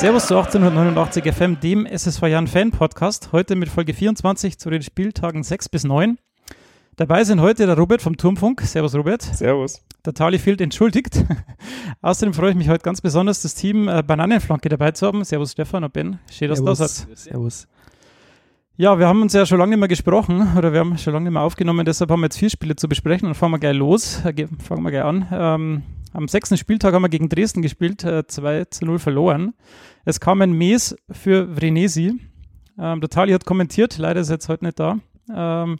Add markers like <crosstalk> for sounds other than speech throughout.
Servus zu 1889 FM, dem SSV Jan Fan Podcast. Heute mit Folge 24 zu den Spieltagen 6 bis 9. Dabei sind heute der Robert vom Turmfunk. Servus, Robert. Servus. Der Tali fehlt entschuldigt. <laughs> Außerdem freue ich mich heute ganz besonders, das Team äh, Bananenflanke dabei zu haben. Servus, Stefan und Ben. Schön, dass du da seid. Servus. Ja, wir haben uns ja schon lange nicht mehr gesprochen oder wir haben schon lange nicht mehr aufgenommen, deshalb haben wir jetzt vier Spiele zu besprechen und fangen wir gleich los. Äh, fangen wir gleich an. Ähm, am sechsten Spieltag haben wir gegen Dresden gespielt, äh, 2 zu 0 verloren. Es kam ein Mes für Vrenesi. Ähm, der Tali hat kommentiert, leider ist er jetzt heute nicht da. Ähm,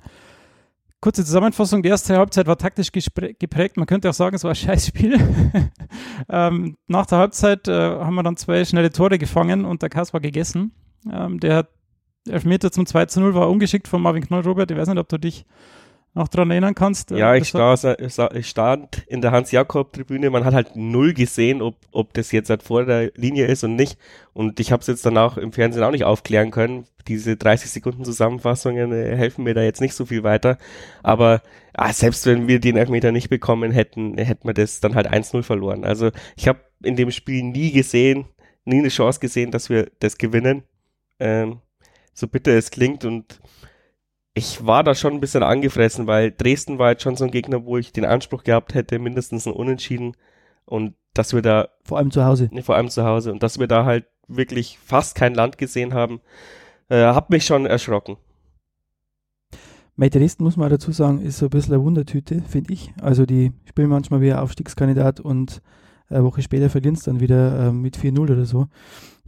kurze Zusammenfassung, die erste Halbzeit war taktisch geprägt. Man könnte auch sagen, es war ein Scheißspiel. <laughs> ähm, nach der Halbzeit äh, haben wir dann zwei schnelle Tore gefangen und der Kass war gegessen. Ähm, der hat Elfmeter zum 2 zu 0 war ungeschickt von Marvin Knoll, Robert. Ich weiß nicht, ob du dich noch daran erinnern kannst. Ja, ich, war, ich stand in der Hans-Jakob-Tribüne, man hat halt null gesehen, ob, ob das jetzt halt vor der Linie ist und nicht. Und ich habe es jetzt dann auch im Fernsehen auch nicht aufklären können. Diese 30 Sekunden Zusammenfassungen äh, helfen mir da jetzt nicht so viel weiter. Aber ah, selbst wenn wir den Elfmeter nicht bekommen hätten, hätten wir das dann halt 1-0 verloren. Also ich habe in dem Spiel nie gesehen, nie eine Chance gesehen, dass wir das gewinnen. Ähm, so bitter es klingt und ich war da schon ein bisschen angefressen, weil Dresden war jetzt schon so ein Gegner, wo ich den Anspruch gehabt hätte, mindestens ein Unentschieden und dass wir da vor allem zu Hause, ne, vor allem zu Hause und dass wir da halt wirklich fast kein Land gesehen haben, äh, hat mich schon erschrocken. Bei Dresden muss man dazu sagen, ist so ein bisschen eine Wundertüte, finde ich. Also die spielen manchmal wie ein Aufstiegskandidat und eine Woche später verlieren es dann wieder äh, mit 4-0 oder so.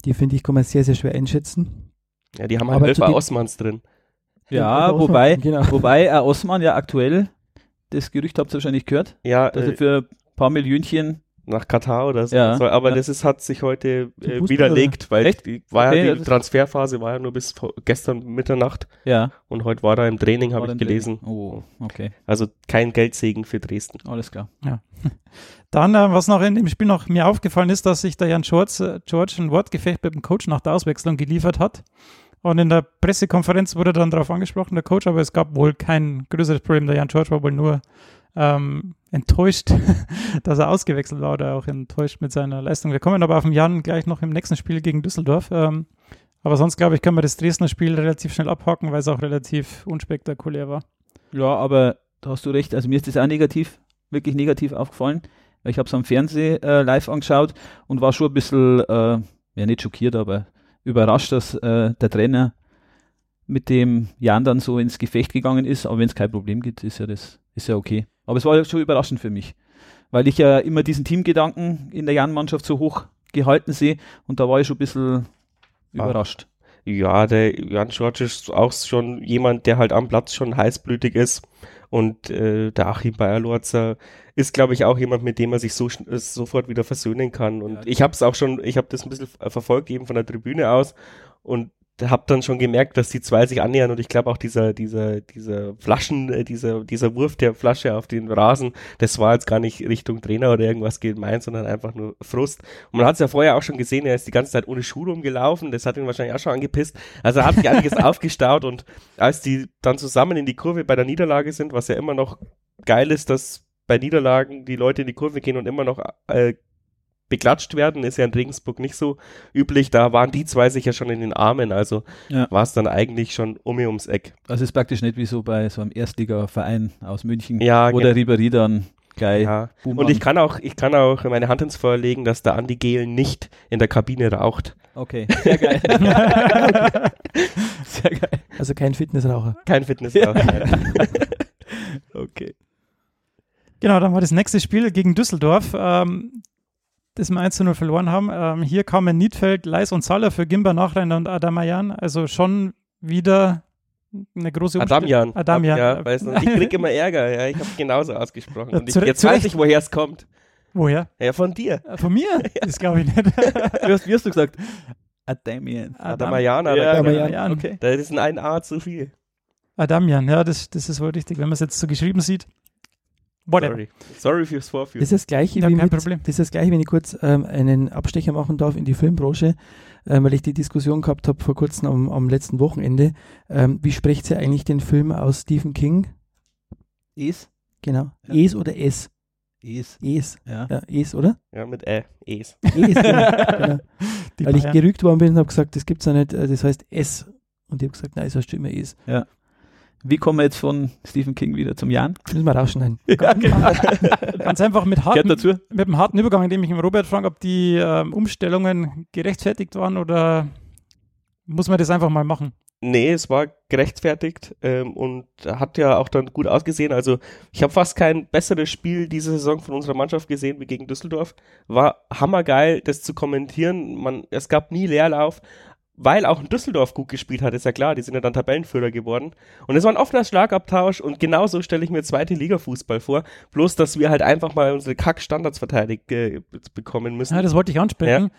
Die finde ich, kann man sehr, sehr schwer einschätzen. Ja, die haben halt Elfer Osmans drin. Ja, wobei, genau. <laughs> wobei äh, Osman ja aktuell, das Gerücht habt ihr wahrscheinlich gehört, ja, dass er äh, für ein paar Millionchen nach Katar oder so. Ja, aber ja. das ist, hat sich heute äh, widerlegt, weil Echt? die, war okay, ja die Transferphase war ja nur bis gestern Mitternacht. Ja. Und heute war er im Training, habe ich gelesen. Oh, okay. Also kein Geldsegen für Dresden. Alles klar. Ja. Dann, äh, was noch in dem Spiel noch mir aufgefallen ist, dass sich der Jan George, äh, George ein Wortgefecht mit dem Coach nach der Auswechslung geliefert hat. Und in der Pressekonferenz wurde dann darauf angesprochen, der Coach, aber es gab wohl kein größeres Problem. Der Jan George war wohl nur ähm, enttäuscht, <laughs> dass er ausgewechselt war oder auch enttäuscht mit seiner Leistung. Wir kommen aber auf den Jan gleich noch im nächsten Spiel gegen Düsseldorf. Ähm, aber sonst, glaube ich, können wir das Dresdner Spiel relativ schnell abhaken, weil es auch relativ unspektakulär war. Ja, aber da hast du recht. Also mir ist das auch negativ, wirklich negativ aufgefallen. Ich habe es am Fernsehen äh, live angeschaut und war schon ein bisschen, äh, ja nicht schockiert, aber überrascht, dass äh, der Trainer mit dem Jan dann so ins Gefecht gegangen ist. Aber wenn es kein Problem gibt, ist ja das ist ja okay. Aber es war schon überraschend für mich, weil ich ja immer diesen Teamgedanken in der Jan-Mannschaft so hoch gehalten sehe und da war ich schon ein bisschen ah. überrascht. Ja, der Jan George ist auch schon jemand, der halt am Platz schon heißblütig ist. Und äh, der Achim Bayerlorzer ist, glaube ich, auch jemand, mit dem er sich so äh, sofort wieder versöhnen kann. Und ja, ich habe es auch schon, ich habe das ein bisschen verfolgt, eben von der Tribüne aus. Und habe dann schon gemerkt, dass die zwei sich annähern und ich glaube auch dieser, dieser, dieser Flaschen, äh, dieser, dieser Wurf der Flasche auf den Rasen, das war jetzt gar nicht Richtung Trainer oder irgendwas gemeint, sondern einfach nur Frust. Und man hat es ja vorher auch schon gesehen, er ist die ganze Zeit ohne Schuhe rumgelaufen, das hat ihn wahrscheinlich auch schon angepisst. Also er hat sich einiges <laughs> aufgestaut und als die dann zusammen in die Kurve bei der Niederlage sind, was ja immer noch geil ist, dass bei Niederlagen die Leute in die Kurve gehen und immer noch äh, beklatscht werden, ist ja in Regensburg nicht so üblich. Da waren die zwei sicher schon in den Armen, also ja. war es dann eigentlich schon um mir ums Eck. Also ist praktisch nicht wie so bei so einem Erstliga-Verein aus München, ja, wo der Ribéry dann gleich. Ja. Und ich kann auch, ich kann auch meine Hand ins Feuer legen, dass der Andi Gehlen nicht in der Kabine raucht. Okay, sehr geil. <laughs> sehr geil. Also kein Fitnessraucher. Kein Fitnessraucher. <laughs> okay. Genau, dann war das nächste Spiel gegen Düsseldorf. Ähm, das wir 1 zu 0 verloren haben. Ähm, hier kamen Niedfeld, Leis und Saller für Gimba Nachreiner und Adamayan. Also schon wieder eine große Adamian. Adamian. Ja, weißt du, ich krieg immer Ärger. Ja, ich habe genauso ausgesprochen. Und ich, jetzt weiß ich, woher es kommt. Woher? Ja, von dir. Äh, von mir? <laughs> Das glaube ich nicht. wie, hast, wie hast du gesagt? Adamian. Adamayan. Adam, ja, Adamayan. Okay. Das ist ein A zu viel. Adamian, ja, das, das ist wohl richtig, wenn man es jetzt so geschrieben sieht. Whatever. Sorry. Sorry fürs Vorführen. Das ist das Gleiche, ja, wie mit, Problem. das ist das Gleiche, wenn ich kurz ähm, einen Abstecher machen darf in die Filmbranche, ähm, weil ich die Diskussion gehabt habe vor kurzem am, am letzten Wochenende. Ähm, wie spricht sie eigentlich den Film aus Stephen King? Es? Genau. Ja. Es oder S? Es. Es. Ja. Ja, Es, oder? Ja, mit Ä, Es. Es, genau. <laughs> genau. Weil ich gerügt worden bin und habe gesagt, das gibt's ja nicht, äh, das heißt S. Und ich habe gesagt, nein, es heißt immer Es. Wie kommen wir jetzt von Stephen King wieder zum Jan? Müssen wir rausschneiden. <laughs> Ja, genau. <laughs> Ganz einfach mit harten, dazu. mit einem harten Übergang, indem ich den Robert frage, ob die ähm, Umstellungen gerechtfertigt waren oder muss man das einfach mal machen? Nee, es war gerechtfertigt ähm, und hat ja auch dann gut ausgesehen. Also ich habe fast kein besseres Spiel diese Saison von unserer Mannschaft gesehen wie gegen Düsseldorf. War hammergeil, das zu kommentieren. Man, es gab nie Leerlauf, weil auch in Düsseldorf gut gespielt hat, ist ja klar. Die sind ja dann Tabellenführer geworden. Und es war ein offener Schlagabtausch und genauso stelle ich mir zweite Liga-Fußball vor. Bloß, dass wir halt einfach mal unsere Kack-Standards verteidigt äh, bekommen müssen. Ja, das wollte ich ansprechen.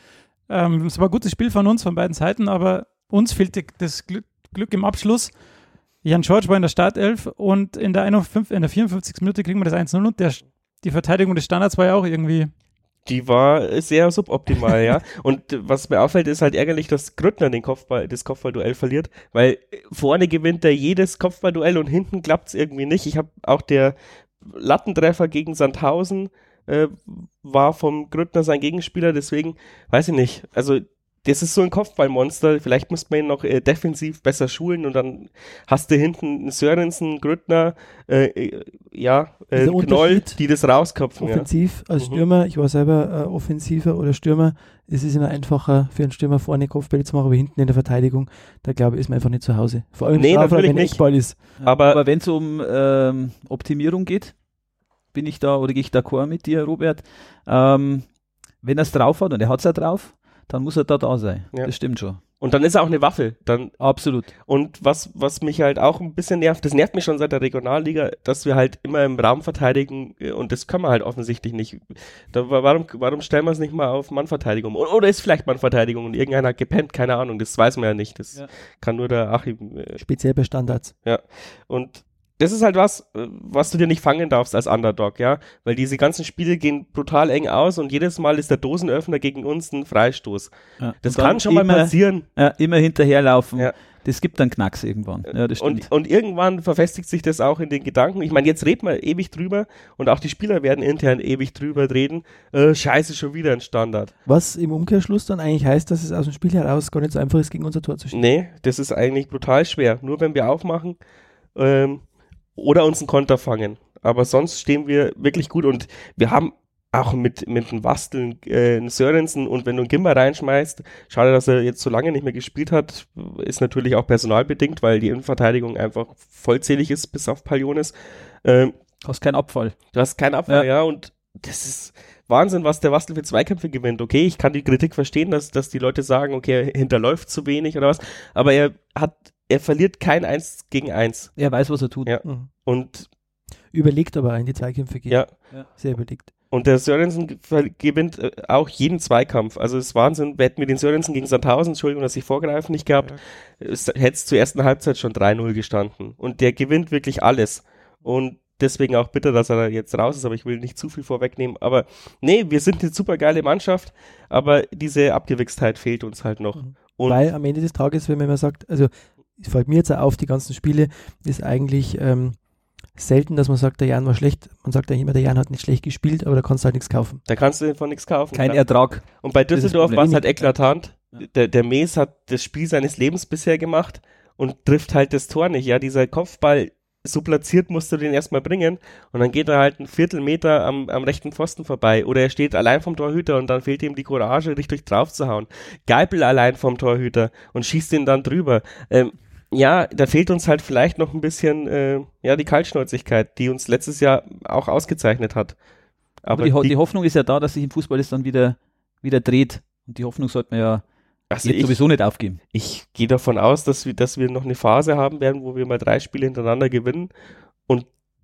Ähm, es war ein gutes Spiel von uns, von beiden Seiten, aber uns fehlte das Glück, Glück im Abschluss. Jan George war in der Startelf und in der, 51, in der 54. Minute kriegen wir das 1-0 und der, die Verteidigung des Standards war ja auch irgendwie. Die war sehr suboptimal, ja. Und was mir auffällt, ist halt ärgerlich, dass Grüttner den Kopfball, das Kopfballduell verliert, weil vorne gewinnt er jedes Kopfballduell und hinten klappt es irgendwie nicht. Ich habe auch der Lattentreffer gegen Sandhausen äh, war vom Grüttner sein Gegenspieler, deswegen weiß ich nicht. Also das ist so ein Kopfballmonster. Vielleicht muss man ihn noch äh, defensiv besser schulen und dann hast du hinten einen Sörensen, Grüttner, äh, äh, ja, äh, Knoll, die das rausköpfen. Ja. Offensiv als Mhm. Stürmer, ich war selber äh, Offensiver oder Stürmer, es ist immer einfacher für einen Stürmer vorne Kopfbälle zu machen, aber hinten in der Verteidigung, da glaube ich, ist man einfach nicht zu Hause. Vor allem im Nee, Strafraum, wenn. Eckball ist. Aber- Aber wenn es um ähm, Optimierung geht, bin ich da oder gehe ich d'accord mit dir, Robert. Ähm, wenn er es drauf hat und er hat es ja drauf, dann muss er da da sein. Ja. Das stimmt schon. Und dann ist er auch eine Waffe. Dann Absolut. Und was, was mich halt auch ein bisschen nervt, das nervt mich schon seit der Regionalliga, dass wir halt immer im Raum verteidigen äh, und das können wir halt offensichtlich nicht. Da, wa- warum, warum stellen wir es nicht mal auf Mannverteidigung? Oder ist vielleicht Mannverteidigung und irgendeiner hat gepennt, keine Ahnung, das weiß man ja nicht. Das Ja. kann nur der Achim. Äh, Speziell bei Standards. und das ist halt was, äh, was du dir nicht fangen darfst als Underdog, ja, weil diese ganzen Spiele gehen brutal eng aus und jedes Mal ist der Dosenöffner gegen uns ein Freistoß. Ja. Das kann schon mal immer, passieren. Ja, immer hinterherlaufen. Ja. Das gibt dann Knacks irgendwann. Ja, das stimmt. Und, und irgendwann verfestigt sich das auch in den Gedanken. Ich meine, jetzt reden wir ewig drüber und auch die Spieler werden intern ewig drüber reden. Äh, scheiße, schon wieder ein Standard. Was im Umkehrschluss dann eigentlich heißt, dass es aus dem Spiel heraus gar nicht so einfach ist, gegen unser Tor zu schießen. Nee, das ist eigentlich brutal schwer. Nur wenn wir aufmachen ähm, oder uns einen Konter fangen. Aber sonst stehen wir wirklich gut und wir haben auch mit, mit dem Wasteln, äh, einen Sörensen und wenn du einen Gimmer reinschmeißt, schade, dass er jetzt so lange nicht mehr gespielt hat, ist natürlich auch personalbedingt, weil die Innenverteidigung einfach vollzählig ist, bis auf Paliones. Ähm, Hast keinen Abfall. Du hast keinen Abwehr, ja. und das ist Wahnsinn, was der Wastel für Zweikämpfe gewinnt. Okay, ich kann die Kritik verstehen, dass, dass die Leute sagen, okay, er hinterläuft zu wenig oder was, aber er hat, er verliert kein Eins gegen Eins. Er weiß, was er tut. Ja. Mhm. Und, Überlegt aber in die Zweikämpfe geht. ja, Sehr überlegt. und der Sörensen ge- gewinnt äh, auch jeden Zweikampf. Also es ist Wahnsinn, wir hätten wir den Sörensen gegen Sandhausen, Entschuldigung, dass ich vorgreifen nicht gehabt, es hätte es zur ersten Halbzeit schon 3-0 gestanden. Und der gewinnt wirklich alles. Und deswegen auch bitter, dass er jetzt raus ist, aber ich will nicht zu viel vorwegnehmen. Aber nee, wir sind eine super geile Mannschaft, aber diese Abgewichstheit fehlt uns halt noch. Mhm. Und Weil am Ende des Tages, wenn man immer sagt, also fällt mir jetzt auch auf, die ganzen Spiele, ist eigentlich ähm, selten, dass man sagt, der Jan war schlecht. Man sagt ja immer, der Jan hat nicht schlecht gespielt, aber da kannst du halt nichts kaufen. da kannst du von nichts kaufen. Kein. Ertrag. Und bei Düsseldorf war es halt eklatant. Ja. Der, der Mees hat das Spiel seines Lebens bisher gemacht und trifft halt das Tor nicht. Ja, dieser Kopfball so platziert musst du den erstmal bringen und dann geht er halt einen Viertelmeter am, am rechten Pfosten vorbei oder er steht allein vom Torhüter und dann fehlt ihm die Courage, richtig drauf zu hauen. Geipel allein vom Torhüter und schießt ihn dann drüber. Ähm, ja, da fehlt uns halt vielleicht noch ein bisschen äh, ja die Kaltschnäuzigkeit, die uns letztes Jahr auch ausgezeichnet hat. Aber, die, Ho- die Hoffnung ist ja da, dass sich im Fußball das dann wieder, wieder dreht. Und die Hoffnung sollte man ja also jetzt ich, sowieso nicht aufgeben. ich gehe davon aus, dass wir, dass wir noch eine Phase haben werden, wo wir mal drei Spiele hintereinander gewinnen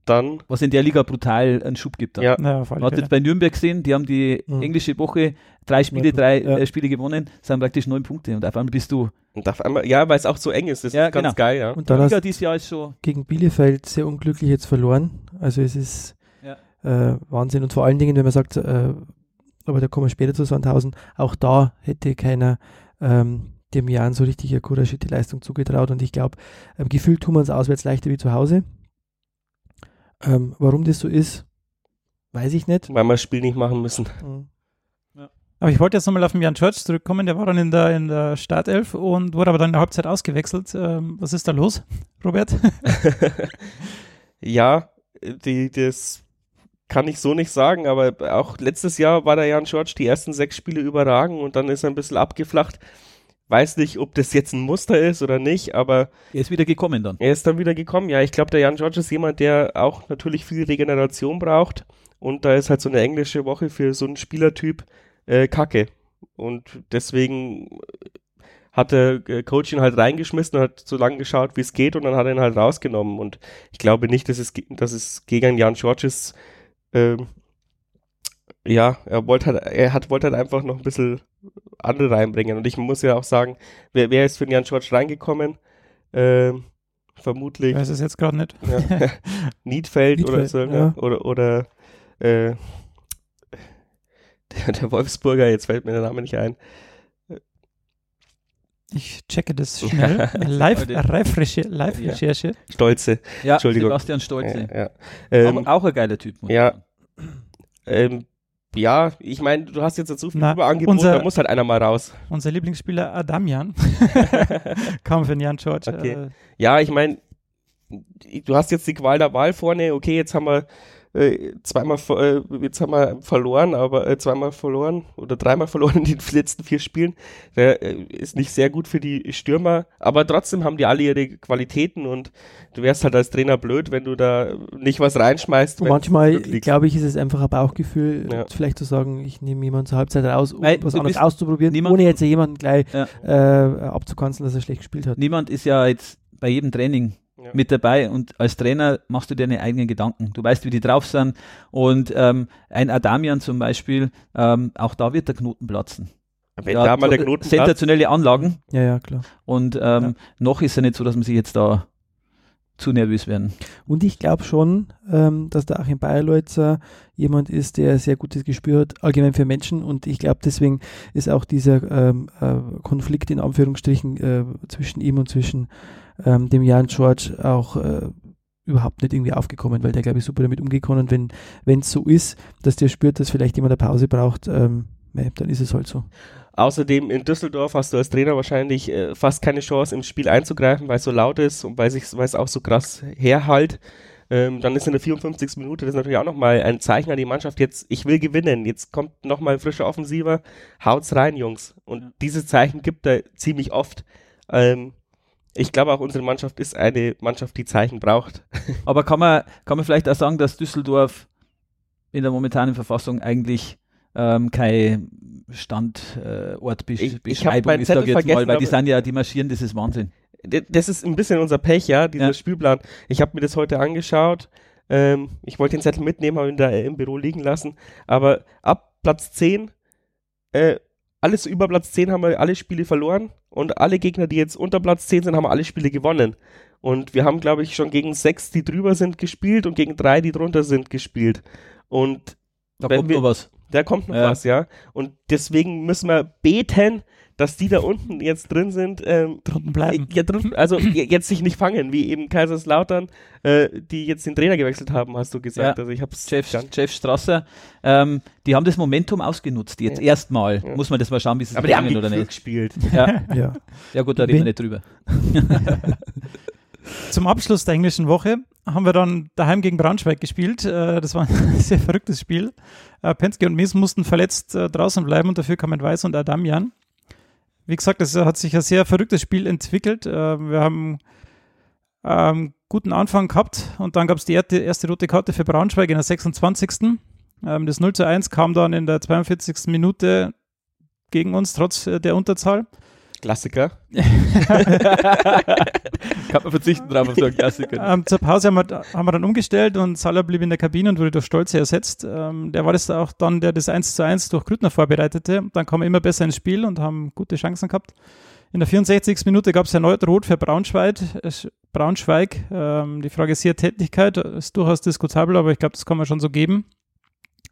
dann, Was in der Liga brutal einen Schub gibt. Dann. Ja. Naja, Man hat jetzt bei Nürnberg gesehen, die haben die Mhm. englische Woche drei Spiele, drei ja. äh, Spiele gewonnen, sind praktisch neun Punkte und auf einmal bist du. und auf einmal, ja, weil es auch so eng ist, das Ja, ist ganz genau. geil, ja. Und Die dann hast Liga dieses Jahr ist schon. gegen Bielefeld sehr unglücklich jetzt verloren. Also es ist äh, Wahnsinn. Und vor allen Dingen, wenn man sagt, äh, aber da kommen wir später zu Sandhausen, auch da hätte keiner ähm, dem Jan so richtig eine couragierte Leistung zugetraut. Und ich glaube, ähm, gefühlt tun wir uns auswärts leichter wie zu Hause. Ähm, warum das so ist, Weiß ich nicht. weil wir das Spiel nicht machen müssen. <laughs> Mhm. Aber ich wollte jetzt nochmal auf den Jan Church zurückkommen. Der war dann in der, in der Startelf und wurde aber dann in der Halbzeit ausgewechselt. Ähm, was ist da los, <laughs> Robert? <laughs> ja, die, das kann ich so nicht sagen, aber auch letztes Jahr war der Jan George die ersten sechs Spiele überragend und dann ist er ein bisschen abgeflacht. Weiß nicht, ob das jetzt ein Muster ist oder nicht, aber Er ist wieder gekommen dann. er ist dann wieder gekommen. Ja, ich glaube, der Jan George ist jemand, der auch natürlich viel Regeneration braucht und da ist halt so eine englische Woche für so einen Spielertyp äh, Kacke. Und deswegen hat der äh, Coach ihn halt reingeschmissen und hat so lange geschaut, wie es geht und dann hat er ihn halt rausgenommen. Und ich glaube nicht, dass es, dass es gegen Jan George ist. Ja, er wollte halt, er hat, wollte halt einfach noch ein bisschen andere reinbringen. Und ich muss ja auch sagen, wer, wer ist für den Jan George reingekommen? Ähm, vermutlich Ich weiß es jetzt gerade nicht. ja. <laughs> Niedfeld oder Niedfeld, so, ne? ja. oder, oder äh, der, der Wolfsburger, jetzt fällt mir der Name nicht ein. Ich checke das schnell. <laughs> Live, Live-Recherche. Live Ja. -Recherche. Stolze. Ja, Entschuldigung. Sebastian Stolze. Ja, ja. Ähm, Aber auch ein geiler Typ. ja. ähm, ja, ich meine, du hast jetzt dazu viel Überangebot, unser- da muss halt einer mal raus. Unser Lieblingsspieler Adamian <laughs> kam für den Jan George. Okay. Äh, Ja, ich meine, du hast jetzt die Qual der Wahl vorne, okay, jetzt haben wir äh, zweimal äh, jetzt haben wir verloren, aber äh, zweimal verloren oder dreimal verloren in den letzten vier Spielen. Der ist nicht sehr gut für die Stürmer, aber trotzdem haben die alle ihre Qualitäten und du wärst halt als Trainer blöd, wenn du da nicht was reinschmeißt. Manchmal, glaube ich, ist es einfach ein Bauchgefühl, Ja. vielleicht zu sagen, ich nehme jemanden zur Halbzeit raus, um Weil was anderes auszuprobieren, niemand- ohne jetzt jemanden gleich Ja. äh, abzukanzeln, dass er schlecht gespielt hat. Niemand ist ja jetzt bei jedem Training Ja. mit dabei und als Trainer machst du dir deine eigenen Gedanken. Du weißt, wie die drauf sind und ähm, ein Adamian zum Beispiel, ähm, auch da wird der Knoten platzen. wenn Ja, da mal der so- Knoten platzt, Sensationelle Anlagen Ja, ja, klar. und ähm, Ja. noch ist ja nicht so, dass man sich jetzt da zu nervös werden. Und ich glaube schon, ähm, dass der Achim Bayerleutzer jemand ist, der ein sehr gutes Gespür hat, allgemein für Menschen. Und ich glaube, deswegen ist auch dieser ähm, äh, Konflikt in Anführungsstrichen äh, zwischen ihm und zwischen ähm, dem Jan George auch äh, überhaupt nicht irgendwie aufgekommen, weil der, glaube ich, super damit umgekommen. Und wenn wenn es so ist, dass der spürt, dass vielleicht jemand eine Pause braucht, ähm, dann ist es halt so. Außerdem in Düsseldorf hast du als Trainer wahrscheinlich äh, fast keine Chance im Spiel einzugreifen, weil es so laut ist und weil sich- weil es auch so krass herhalt. Ähm, dann ist in der 54. Minute das ist natürlich auch nochmal ein Zeichen an die Mannschaft. Jetzt, ich will gewinnen. Jetzt kommt nochmal ein frischer Offensiver. Haut's rein, Jungs. Und Ja. dieses Zeichen gibt er ziemlich oft. Ähm, ich glaube auch unsere Mannschaft ist eine Mannschaft, die Zeichen braucht. <laughs> Aber kann man, kann man vielleicht auch sagen, dass Düsseldorf in der momentanen Verfassung eigentlich ähm, kein Standort Ich- ich meinen ist, Zettel ich jetzt mal, vergessen, weil die sind ja, die marschieren, das ist Wahnsinn. Das ist ein bisschen unser Pech, ja, dieser Ja. Spielplan. Ich habe mir das heute angeschaut. Ähm, ich wollte den Zettel mitnehmen, habe ihn da äh, im Büro liegen lassen. Aber ab Platz 10, äh, alles über Platz 10 haben wir alle Spiele verloren. Und alle Gegner, die jetzt unter Platz 10 sind, haben alle Spiele gewonnen. Und wir haben, glaube ich, schon gegen sechs, die drüber sind, gespielt und gegen drei, die drunter sind, gespielt. Und Da kommt wir- noch was. da kommt noch Ja. was, ja. Und deswegen müssen wir beten, dass die da unten jetzt drin sind, ähm, drunten bleiben. ja, drin, also <laughs> jetzt sich nicht fangen, wie eben Kaiserslautern, äh, die jetzt den Trainer gewechselt haben, hast du gesagt. Ja. Also ich hab's Jeff, Jeff Strasser, ähm, die haben das Momentum ausgenutzt. Jetzt Ja. erstmal. Ja. Muss man das mal schauen, wie sie es aber die haben oder nicht. gespielt. <laughs> Ja, Ja. ja gut, da reden Wenn- wir nicht drüber. <laughs> Zum Abschluss der englischen Woche haben wir dann daheim gegen Braunschweig gespielt. Äh, Das war ein sehr verrücktes Spiel. Äh, Penske und Mies mussten verletzt äh, draußen bleiben und dafür kamen Weiß und Adamian. Wie gesagt, es hat sich ein sehr verrücktes Spiel entwickelt. Äh, Wir haben ähm, guten Anfang gehabt und dann gab es die erste, erste rote Karte für Braunschweig in der 26. Ähm, das 0 zu 1 kam dann in der 42. Minute gegen uns, trotz äh, der Unterzahl. Klassiker. <laughs> Kann man verzichten drauf auf so einen Klassiker. Ähm, zur Pause haben wir, haben wir dann umgestellt und Salah blieb in der Kabine und wurde durch Stolze ersetzt. Ähm, der war das auch dann, der das 1 zu 1 durch Grüttner vorbereitete. Dann kam er immer besser ins Spiel und haben gute Chancen gehabt. In der 64. Minute gab es erneut Rot für Braunschweig. äh, Braunschweig. Ähm, die Frage ist hier Tätigkeit, ist durchaus diskutabel, aber ich glaube, das kann man schon so geben.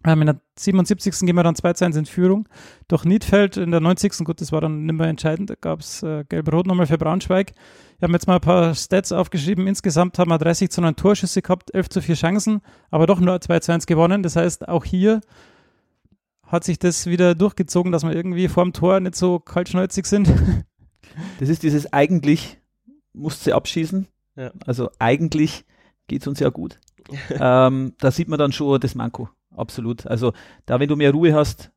Ähm, in der 77. gehen wir dann 2 zu 1 in Führung. Durch Niedfeld in der 90. Gut, das war dann nicht mehr entscheidend. Da gab es äh, Gelb-Rot nochmal für Braunschweig. Ich habe jetzt mal ein paar Stats aufgeschrieben. Insgesamt haben wir 30 zu 9 Torschüsse gehabt, 11 zu 4 Chancen, aber doch nur 2 zu 1 gewonnen. Das heißt, auch hier hat sich das wieder durchgezogen, dass wir irgendwie vor dem Tor nicht so kaltschnäuzig sind. <laughs> Das ist dieses eigentlich musst sie abschießen. Ja. Also eigentlich geht es uns ja gut. <laughs> ähm, da sieht man dann schon das Manko. Absolut. Also da, wenn du mehr Ruhe hast,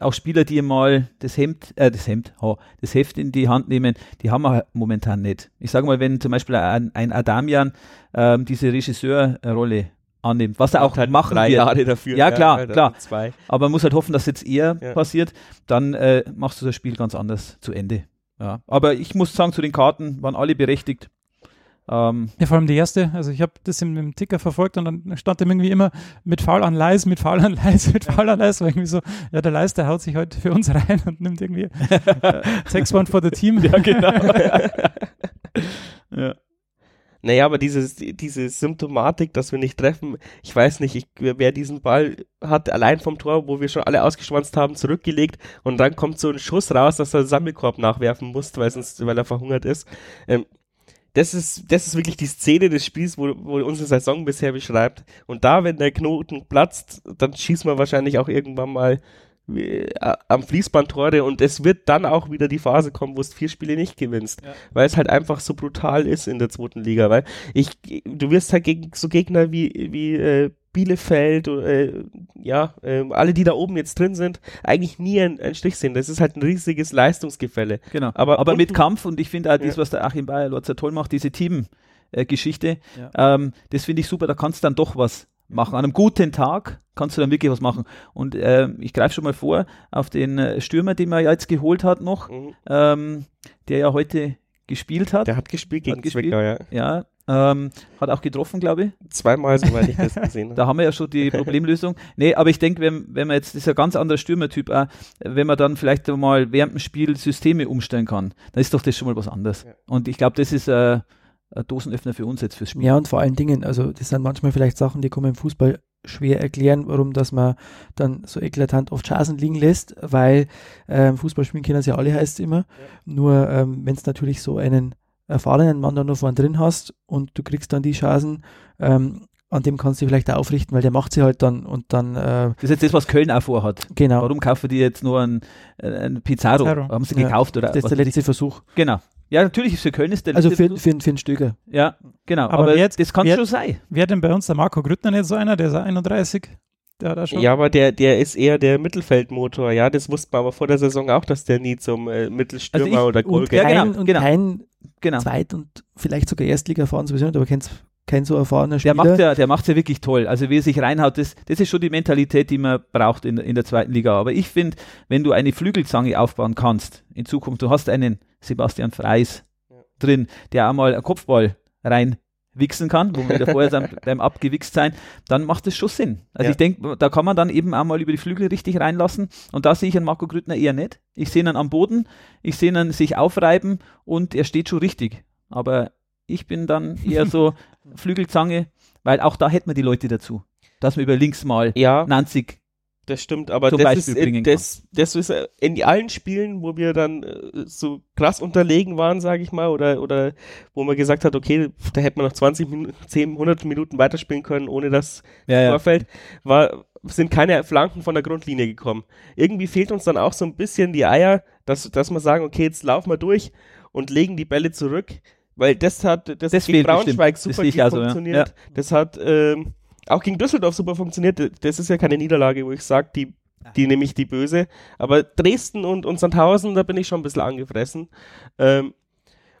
auch Spieler, die mal das Hemd, äh, das Hemd, oh, das Heft in die Hand nehmen, die haben wir momentan nicht. Ich sage mal, wenn zum Beispiel ein, ein Adamian ähm, diese Regisseurrolle annimmt, was er auch halt machen drei wird. Jahre dafür. Ja, klar, oder klar. Zwei. Aber man muss halt hoffen, dass jetzt eher Ja. passiert, dann äh, machst du das Spiel ganz anders zu Ende. Ja. Aber ich muss sagen, zu den Karten waren alle berechtigt. Ähm, Ja, vor allem die erste. Also ich habe das im, im Ticker verfolgt und dann stand dem irgendwie immer mit Foul an Leis, mit Foul an Leis, mit Foul an Leis. War irgendwie so, ja, der Leis, der haut sich heute für uns rein und nimmt irgendwie äh, sechs One for the Team. ja, genau. <laughs> ja. Naja, aber dieses, diese Symptomatik, dass wir nicht treffen, ich weiß nicht, ich, wer diesen Ball hat, allein vom Tor, wo wir schon alle ausgeschwanzt haben, zurückgelegt und dann kommt so ein Schuss raus, dass er einen Sammelkorb nachwerfen muss, weil, sonst, weil er verhungert ist. Ähm, das ist, das ist wirklich die Szene des Spiels, wo, wo unsere Saison bisher beschreibt. Und da, wenn der Knoten platzt, dann schießt man wahrscheinlich auch irgendwann mal äh, am Fließband Tore und es wird dann auch wieder die Phase kommen, wo es vier Spiele nicht gewinnst, Ja. weil es halt einfach so brutal ist in der zweiten Liga, weil ich, du wirst halt gegen so Gegner wie, wie äh, Bielefeld, äh, ja, äh, alle, die da oben jetzt drin sind, eigentlich nie ein, ein Strich sehen. Das ist halt ein riesiges Leistungsgefälle. Genau. Aber Aber, mit Kampf und ich finde auch das, Ja. was der Achim Bayer Lotzer toll macht, diese Team-Geschichte, Ja. ähm, das finde ich super, da kannst du dann doch was machen. An einem guten Tag kannst du dann wirklich was machen. Und ähm, ich greife schon mal vor auf den äh, Stürmer, den man ja jetzt geholt hat noch, Mhm. ähm, der ja heute gespielt hat. Der hat gespielt gegen Hat gespielt. Zwickau, ja. ja, ähm, hat auch getroffen, glaube ich. Zweimal, <laughs> soweit ich das gesehen habe. Da haben wir ja schon die Problemlösung. Nee, aber ich denke, wenn, wenn man jetzt, das ist ein ganz anderer Stürmertyp auch, wenn man dann vielleicht mal während dem Spiel Systeme umstellen kann, dann ist doch das schon mal was anderes. Ja. Und ich glaube, das ist äh, ein Dosenöffner für uns jetzt fürs Spiel. Ja, und vor allen Dingen, also das sind manchmal vielleicht Sachen, die kann man im Fußball schwer erklären, warum dass man dann so eklatant oft Chancen liegen lässt, weil ähm, Fußball spielen können sie ja alle, heißt es immer. Nur ähm, wenn es natürlich so einen erfahrenen Mann da noch vorne drin hast und du kriegst dann die Chancen, ähm, an dem kannst du dich vielleicht auch aufrichten, weil der macht sie halt dann und dann, äh, Das ist jetzt das, was Köln auch vorhat. genau, Warum kaufen die jetzt nur einen, einen Pizarro? Pizarro. Haben sie Ja. gekauft oder das ist was der letzte Versuch. ich? Genau. Ja, natürlich ist für Köln ist der Also letzte für, Versuch. für, für einen Stöger. Ja, genau. Aber Aber, jetzt- das kann wer- schon sein. Wer denn bei uns der Marco Grüttner nicht so einer? Der ist auch 31. Der hat auch schon. Ja, aber der, der ist eher der Mittelfeldmotor, ja, das wusste man aber vor der Saison auch, dass der nie zum äh, Mittelstürmer Also ich- oder Und Goalgetter Ja, genau, und genau. kein Genau. Zweit- und vielleicht sogar Erstliga erfahren sowieso nicht, aber kein, kein so erfahrener Der Spieler. macht ja, der macht's ja wirklich toll. Also wie er sich reinhaut, das, das ist schon die Mentalität, die man braucht in, in der zweiten Liga. Aber ich finde, wenn du eine Flügelzange aufbauen kannst, in Zukunft, du hast einen Sebastian Freis drin, der auch mal einen Kopfball rein wichsen kann, wo wir wieder vorher <laughs> sind, beim Abgewichst sein, dann macht das schon Sinn. Also Ja. ich denke, da kann man dann eben auch mal über die Flügel richtig reinlassen und da sehe ich einen Marco Grüttner eher nicht. Ich sehe ihn am Boden, ich sehe ihn sich aufreiben und er steht schon richtig. Aber ich bin dann <laughs> eher so Flügelzange, weil auch da hätten wir die Leute dazu. Dass man über links mal Ja, 90 das stimmt, aber Zum das Beispiel ist, äh, das, das ist äh, in allen Spielen, wo wir dann äh, so krass unterlegen waren, sage ich mal, oder, oder wo man gesagt hat, okay, da hätte man noch 20 Minuten, 10, 100 Minuten weiterspielen können, ohne dass ja, Vorfeld, war, sind keine Flanken von der Grundlinie gekommen. Irgendwie fehlt uns dann auch so ein bisschen die Eier, dass, dass wir sagen, okay, jetzt laufen wir durch und legen die Bälle zurück, weil das hat, das, Das gegen bestimmt. Braunschweig Das super ich gut also, ja. funktioniert. Ja. Das hat ähm, auch gegen Düsseldorf super funktioniert. Das ist ja keine Niederlage, wo ich sage, die, die nehme ich die böse. Aber Dresden und, und Sandhausen, da bin ich schon ein bisschen angefressen. Ähm,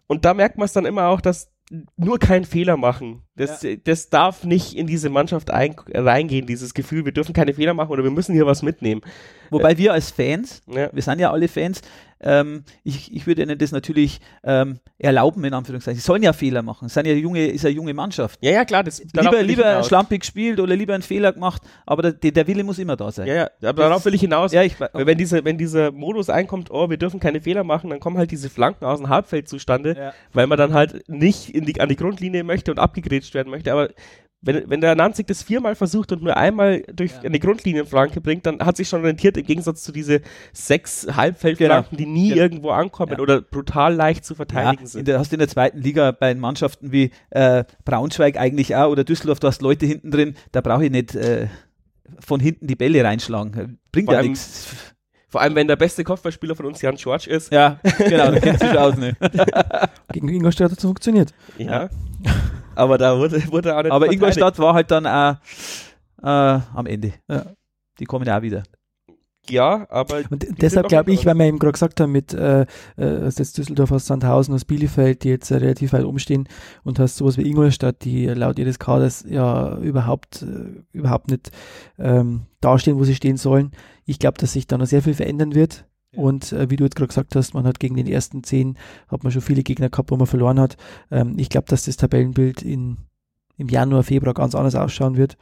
und da merkt man es dann immer auch, dass nur keinen Fehler machen. Das, das darf nicht in diese Mannschaft ein, reingehen, dieses Gefühl, wir dürfen keine Fehler machen oder wir müssen hier was mitnehmen. Wobei wir als Fans, Ja. wir sind ja alle Fans, ähm, ich, ich würde ihnen das natürlich ähm, erlauben, in Anführungszeichen. Sie sollen ja Fehler machen. Es sind ja junge, ist ja junge Mannschaft. Ja, ja, klar. Das, Lieber, lieber schlampig gespielt oder lieber einen Fehler gemacht, aber der, der Wille muss immer da sein. Ja, ja, aber darauf will ich hinaus. Ja, ich, Weil wenn, diese, wenn dieser Modus einkommt, oh, wir dürfen keine Fehler machen, dann kommen halt diese Flanken aus dem Halbfeld zustande, Ja. weil man dann halt nicht in die, an die Grundlinie möchte und abgegrätscht werden möchte. Aber wenn, wenn der Nanzig das viermal versucht und nur einmal durch Ja. eine Grundlinienflanke bringt, dann hat sich schon rentiert im Gegensatz zu diese sechs Halbfeldflanken, die nie Ja. irgendwo ankommen Ja. oder brutal leicht zu Ja, verteidigen in sind. der, hast du in der zweiten Liga bei Mannschaften wie äh, Braunschweig eigentlich auch oder Düsseldorf, da hast Leute hinten drin, da brauche ich nicht äh, von hinten die Bälle reinschlagen. Bringt Vor ja nichts. Vor allem, wenn der beste Kopfballspieler von uns Jan George ist. Ja, genau, da kennt sich aus. Ne? <laughs> Gegen Ingolstadt hat es funktioniert. Ja. Aber da wurde, wurde auch nicht Aber verteidigt. Ingolstadt war halt dann auch äh, am Ende. Ja. Die kommen ja auch wieder. Ja, aber Und deshalb glaube ich, weil wir eben gerade gesagt haben, mit äh, äh, aus jetzt Düsseldorf, aus Sandhausen, aus Bielefeld, die jetzt äh, relativ weit umstehen und hast sowas wie Ingolstadt, die äh, laut ihres Kaders ja überhaupt, äh, überhaupt nicht ähm, dastehen, wo sie stehen sollen. Ich glaube, dass sich da noch sehr viel verändern wird. Ja. Und äh, wie du jetzt gerade gesagt hast, man hat gegen den ersten zehn, hat man schon viele Gegner gehabt, wo man verloren hat. Ähm, ich glaube, dass das Tabellenbild in, im Januar, Februar ganz anders ausschauen wird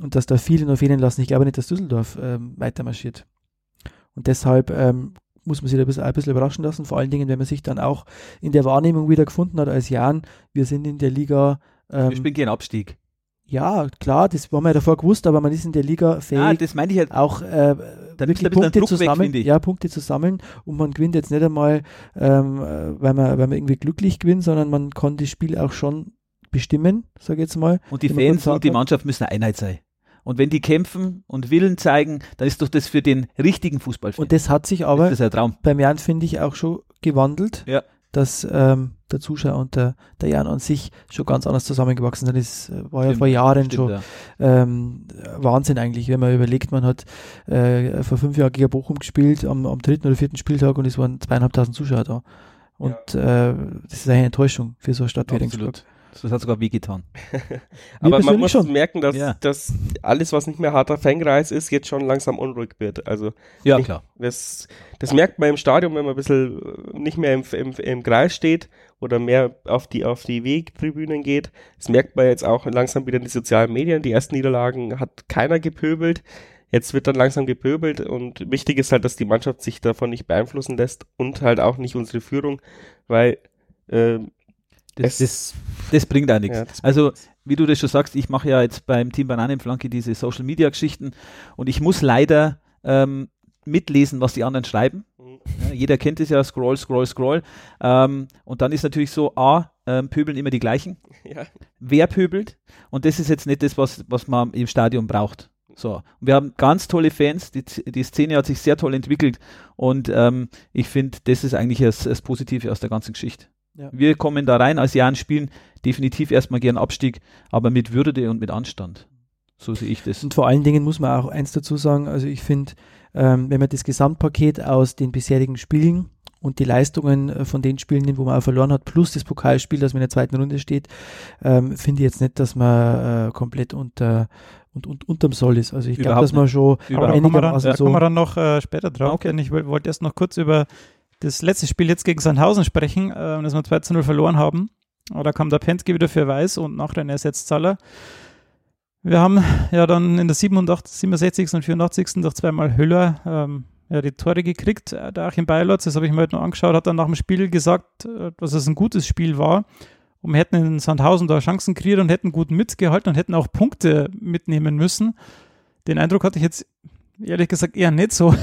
und dass da viele noch fehlen lassen. Ich glaube nicht, dass Düsseldorf ähm, weiter marschiert. Und deshalb ähm, muss man sich da ein bisschen, überraschen lassen, vor allen Dingen, wenn man sich dann auch in der Wahrnehmung wieder gefunden hat als Jan, wir sind in der Liga, Wir ähm, spielen gegen Abstieg. Ja, klar, das haben wir ja davor gewusst, aber man ist in der Liga fähig, Ah, das meine ich halt. auch äh, wirklich Punkte zu sammeln, ja, Punkte zu sammeln und man gewinnt jetzt nicht einmal, ähm, äh, weil man, weil man irgendwie glücklich gewinnt, sondern man kann das Spiel auch schon bestimmen, sage ich jetzt mal. Und die man Fans und die. Mannschaft müssen eine Einheit sein. Und wenn die kämpfen und Willen zeigen, dann ist doch das für den richtigen Fußballfan. Und das hat sich aber das ist ein Traum. beim Jan, finde ich, auch schon gewandelt, Ja. dass ähm, der Zuschauer und der, der Jan an sich schon ganz anders zusammengewachsen sind. Das äh, war ja Stimmt, vor Jahren Stimmt, schon ja. ähm, Wahnsinn eigentlich, wenn man überlegt, man hat äh, vor fünf Jahren gegen Bochum gespielt, am, am dritten oder vierten Spieltag und es waren zweieinhalbtausend Zuschauer da. Und äh, das ist eine Enttäuschung für so eine Stadt wie Regensburg. Das hat sogar wehgetan. <laughs> Aber man muss schon. merken, dass, Ja. dass alles, was nicht mehr harter Fankreis ist, jetzt schon langsam unruhig wird. Also Ja, Ich- klar. das, das merkt man im Stadion, wenn man ein bisschen äh, nicht mehr im, im, im Kreis steht oder mehr auf die, auf die Wegtribünen geht. Das merkt man jetzt auch langsam wieder in den sozialen Medien. Die ersten Niederlagen hat keiner gepöbelt. Jetzt wird dann langsam gepöbelt und wichtig ist halt, dass die Mannschaft sich davon nicht beeinflussen lässt und halt auch nicht unsere Führung, weil äh, Das, das, das bringt auch nichts. Ja, also, wie du das schon sagst, ich mache ja jetzt beim Team Bananenflanke diese Social Media Geschichten und ich muss leider ähm, mitlesen, was die anderen schreiben. Mhm. Ja, jeder kennt es ja, Scroll, Scroll, Scroll. Ähm, und dann ist natürlich so, A, ähm, pöbeln immer die gleichen. <laughs> ja, Wer pöbelt? Und das ist jetzt nicht das, was, was man im Stadion braucht. So, wir haben ganz tolle Fans, die, die Szene hat sich sehr toll entwickelt und ähm, ich finde, das ist eigentlich das, das Positive aus der ganzen Geschichte. Ja. Wir kommen da rein als Jahren spielen, definitiv erstmal gern Abstieg, aber mit Würde und mit Anstand. So sehe ich das. Und vor allen Dingen muss man auch eins dazu sagen, also ich finde, ähm, wenn man das Gesamtpaket aus den bisherigen Spielen und die Leistungen äh, von den Spielen nimmt, wo man auch verloren hat, plus das Pokalspiel, das man in der zweiten Runde steht, ähm, finde ich jetzt nicht, dass man äh, komplett unter und, und unterm Soll ist. Also ich glaube, dass man schon Aber da Überhaupt. kommen wir dann, einigermaßen da so kommen wir dann noch äh, später drauf. Okay. Denn ich woll- wollte erst noch kurz über das letzte Spiel jetzt gegen Sandhausen sprechen, äh, das wir 2 zu 0 verloren haben. Da kam der Penske wieder für Weiß und nachher ein Ersetzzahler. Wir haben ja dann in der 87, 67. und 84. durch zweimal Höller ähm, ja, die Tore gekriegt. Äh, Der Achim Beilotz, das habe ich mir heute noch angeschaut, hat dann nach dem Spiel gesagt, äh, dass es ein gutes Spiel war. Und wir hätten in Sandhausen da Chancen kreiert und hätten gut mitgehalten und hätten auch Punkte mitnehmen müssen. Den Eindruck hatte ich jetzt ehrlich gesagt eher nicht so.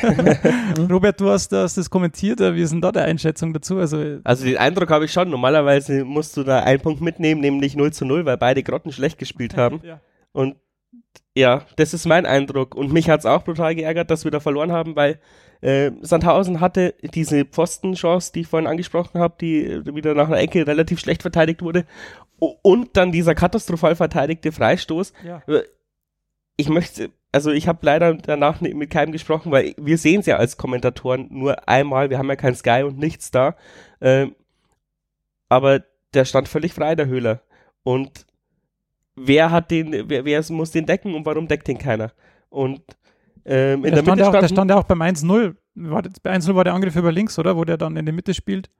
<laughs> <laughs> Robert, du hast das, das kommentiert. äh, Wie ist denn da der Einschätzung dazu? Also, Also den Eindruck habe ich schon. Normalerweise musst du da einen Punkt mitnehmen, nämlich 0 zu 0, weil beide Grotten schlecht gespielt haben. Ja. Und ja, das ist mein Eindruck. Und mich hat es auch brutal geärgert, dass wir da verloren haben, weil äh, Sandhausen hatte diese Pfostenchance, die ich vorhin angesprochen habe, die äh, wieder nach einer Ecke relativ schlecht verteidigt wurde. Und dann dieser katastrophal verteidigte Freistoß. Ja. Ich möchte, also ich habe leider danach mit keinem gesprochen, weil wir sehen es ja als Kommentatoren nur einmal. Wir haben ja kein Sky und nichts da. Ähm, aber der stand völlig frei, der Höhler. Und wer hat den, wer, wer muss den decken und warum deckt den keiner? Und ähm, in der, der, stand Mitte ja auch, der stand ja auch beim 1-0. War das- Bei 1-0 war der Angriff über links, oder? Wo der dann in der Mitte spielt.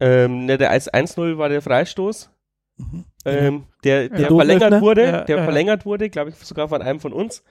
ähm, ne, der 1-0 war der Freistoß, Mhm. ähm, der, der Ja. verlängert wurde, Ja, der ja. verlängert wurde, glaube ich, sogar von einem von uns.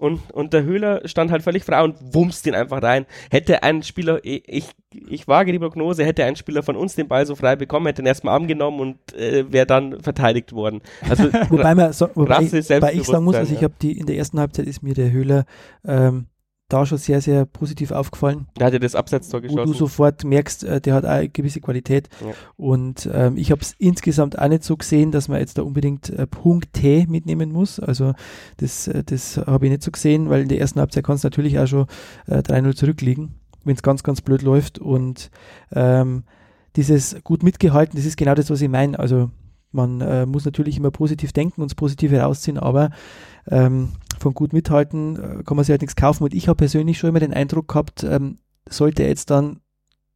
Und, und der Höhler stand halt völlig frei und wumst den einfach rein. Hätte ein Spieler, ich, ich wage die Prognose, hätte ein Spieler von uns den Ball so frei bekommen, hätte ihn erstmal Arm genommen und äh, wäre dann verteidigt worden. Also <laughs> wobei, man so, wobei, ich, wobei ich sagen muss, also ich habe die in der ersten Halbzeit ist mir der Höhler ähm, da schon sehr, sehr positiv aufgefallen. Da hat er das Absetztor wo du geschossen. sofort merkst, äh, der hat auch eine gewisse Qualität. Ja. Und ähm, ich habe es insgesamt auch nicht so gesehen, dass man jetzt da unbedingt äh, Punkte mitnehmen muss. Also das, äh, das habe ich nicht so gesehen, weil in der ersten Halbzeit kann es natürlich auch schon äh, 3-0 zurückliegen, wenn es ganz, ganz blöd läuft. Und ähm, dieses gut mitgehalten, das ist genau das, was ich meine. Also man äh, muss natürlich immer positiv denken und das Positive rausziehen, aber ähm, von gut mithalten äh, kann man sich halt nichts kaufen. Und ich habe persönlich schon immer den Eindruck gehabt, ähm, sollte jetzt dann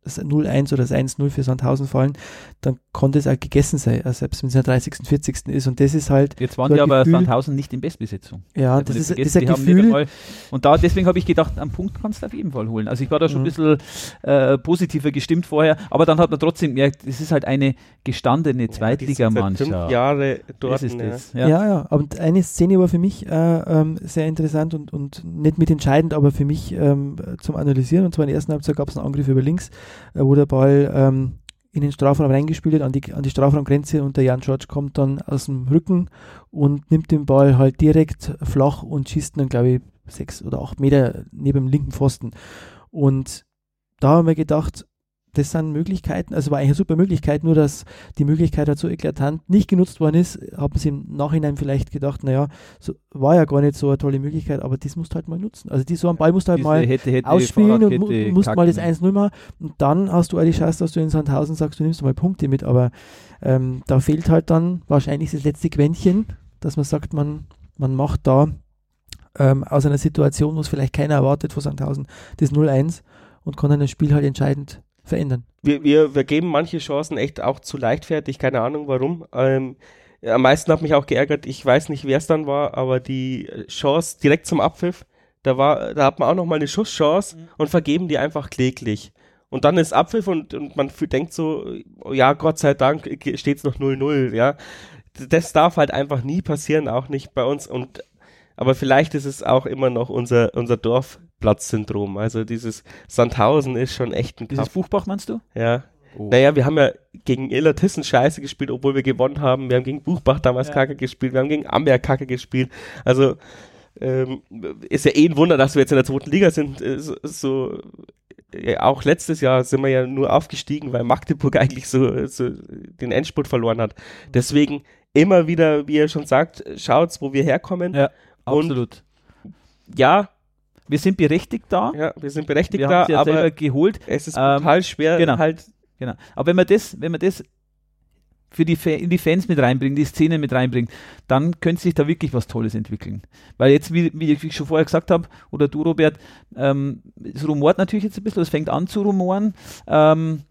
das 0-1 oder das 1-0 für Sandhausen fallen, dann konnte es auch gegessen sein, also selbst wenn es in der 30., 40. ist. Und das ist halt, Jetzt waren So die aber Gefühl- Sandhausen nicht in Bestbesetzung. ja, das ist, das ist ein vergessen, Gefühl, einmal- und da, deswegen habe ich gedacht, am Punkt kannst du auf jeden Fall holen. Also ich war da schon Mhm. ein bisschen äh, positiver gestimmt vorher, aber dann hat man trotzdem gemerkt, es ist halt eine gestandene Ja, sind seit fünf Zweitligamannschaft. Jahre dort. das ist ja. das. Ja. Ja. ja, Aber eine Szene war für mich äh, ähm, sehr interessant und, und nicht mitentscheidend, aber für mich ähm, zum Analysieren. Und zwar in der ersten Halbzeit gab es einen Angriff über links, äh, wo der Ball ähm, in den Strafraum reingespielt an die, an die Strafraumgrenze und der Jan George kommt dann aus dem Rücken und nimmt den Ball halt direkt flach und schießt dann, glaube ich, sechs oder acht Meter neben dem linken Pfosten. Und da haben wir gedacht, das sind Möglichkeiten, also war eigentlich eine super Möglichkeit, nur dass die Möglichkeit halt so eklatant nicht genutzt worden ist, haben sie im Nachhinein vielleicht gedacht, naja, so, war ja gar nicht so eine tolle Möglichkeit, aber das musst du halt mal nutzen. Also die, so einen Ball musst du halt Diese mal hätte, hätte, ausspielen und mu musst mal das kacken. 1-0 machen und dann hast du auch die Chance, dass du in Sandhausen sagst, du nimmst mal Punkte mit, aber ähm, da fehlt halt dann wahrscheinlich das letzte Quäntchen, dass man sagt, man, man macht da ähm, aus einer Situation, wo es vielleicht keiner erwartet vor Sandhausen, das 0-1 und kann dann das Spiel halt entscheidend verändern. wir, wir, wir geben manche Chancen echt auch zu leichtfertig, keine Ahnung warum. Ähm, am meisten hat mich auch geärgert, ich weiß nicht, wer es dann war, aber die Chance direkt zum Abpfiff, da war, da hat man auch nochmal eine Schusschance und vergeben die einfach kläglich. Und dann ist Abpfiff und, und man denkt so, ja, Gott sei Dank steht es noch 0-0, ja. Das darf halt einfach nie passieren, auch nicht bei uns. Und aber vielleicht ist es auch immer noch unser, unser Dorfplatz-Syndrom. Also dieses Sandhausen ist schon echt ein Dieses Kampf. Buchbach meinst du? Ja. Oh. Naja, wir haben ja gegen Illertissen scheiße gespielt, obwohl wir gewonnen haben. Wir haben gegen Buchbach damals Ja. Kacke gespielt. Wir haben gegen Amberg Kacke gespielt. Also ähm, ist ja eh ein Wunder, dass wir jetzt in der zweiten Liga sind. Äh, So, so ja, auch letztes Jahr sind wir ja nur aufgestiegen, weil Magdeburg <laughs> eigentlich so, so den Endspurt verloren hat. Deswegen immer wieder, wie ihr schon sagt, schaut's, wo wir herkommen. Ja, Und- absolut. Ja, Wir sind berechtigt da. ja, wir sind berechtigt wir da, ja aber geholt. es ist Ähm, total schwer, genau. halt Genau. Aber wenn man das, wenn man das für die, in die Fans mit reinbringt, die Szene mit reinbringt, dann könnte sich da wirklich was Tolles entwickeln. Weil jetzt, wie, wie ich schon vorher gesagt habe, oder du, Robert, ähm, es rumort natürlich jetzt ein bisschen, es fängt an zu rumoren. Ähm,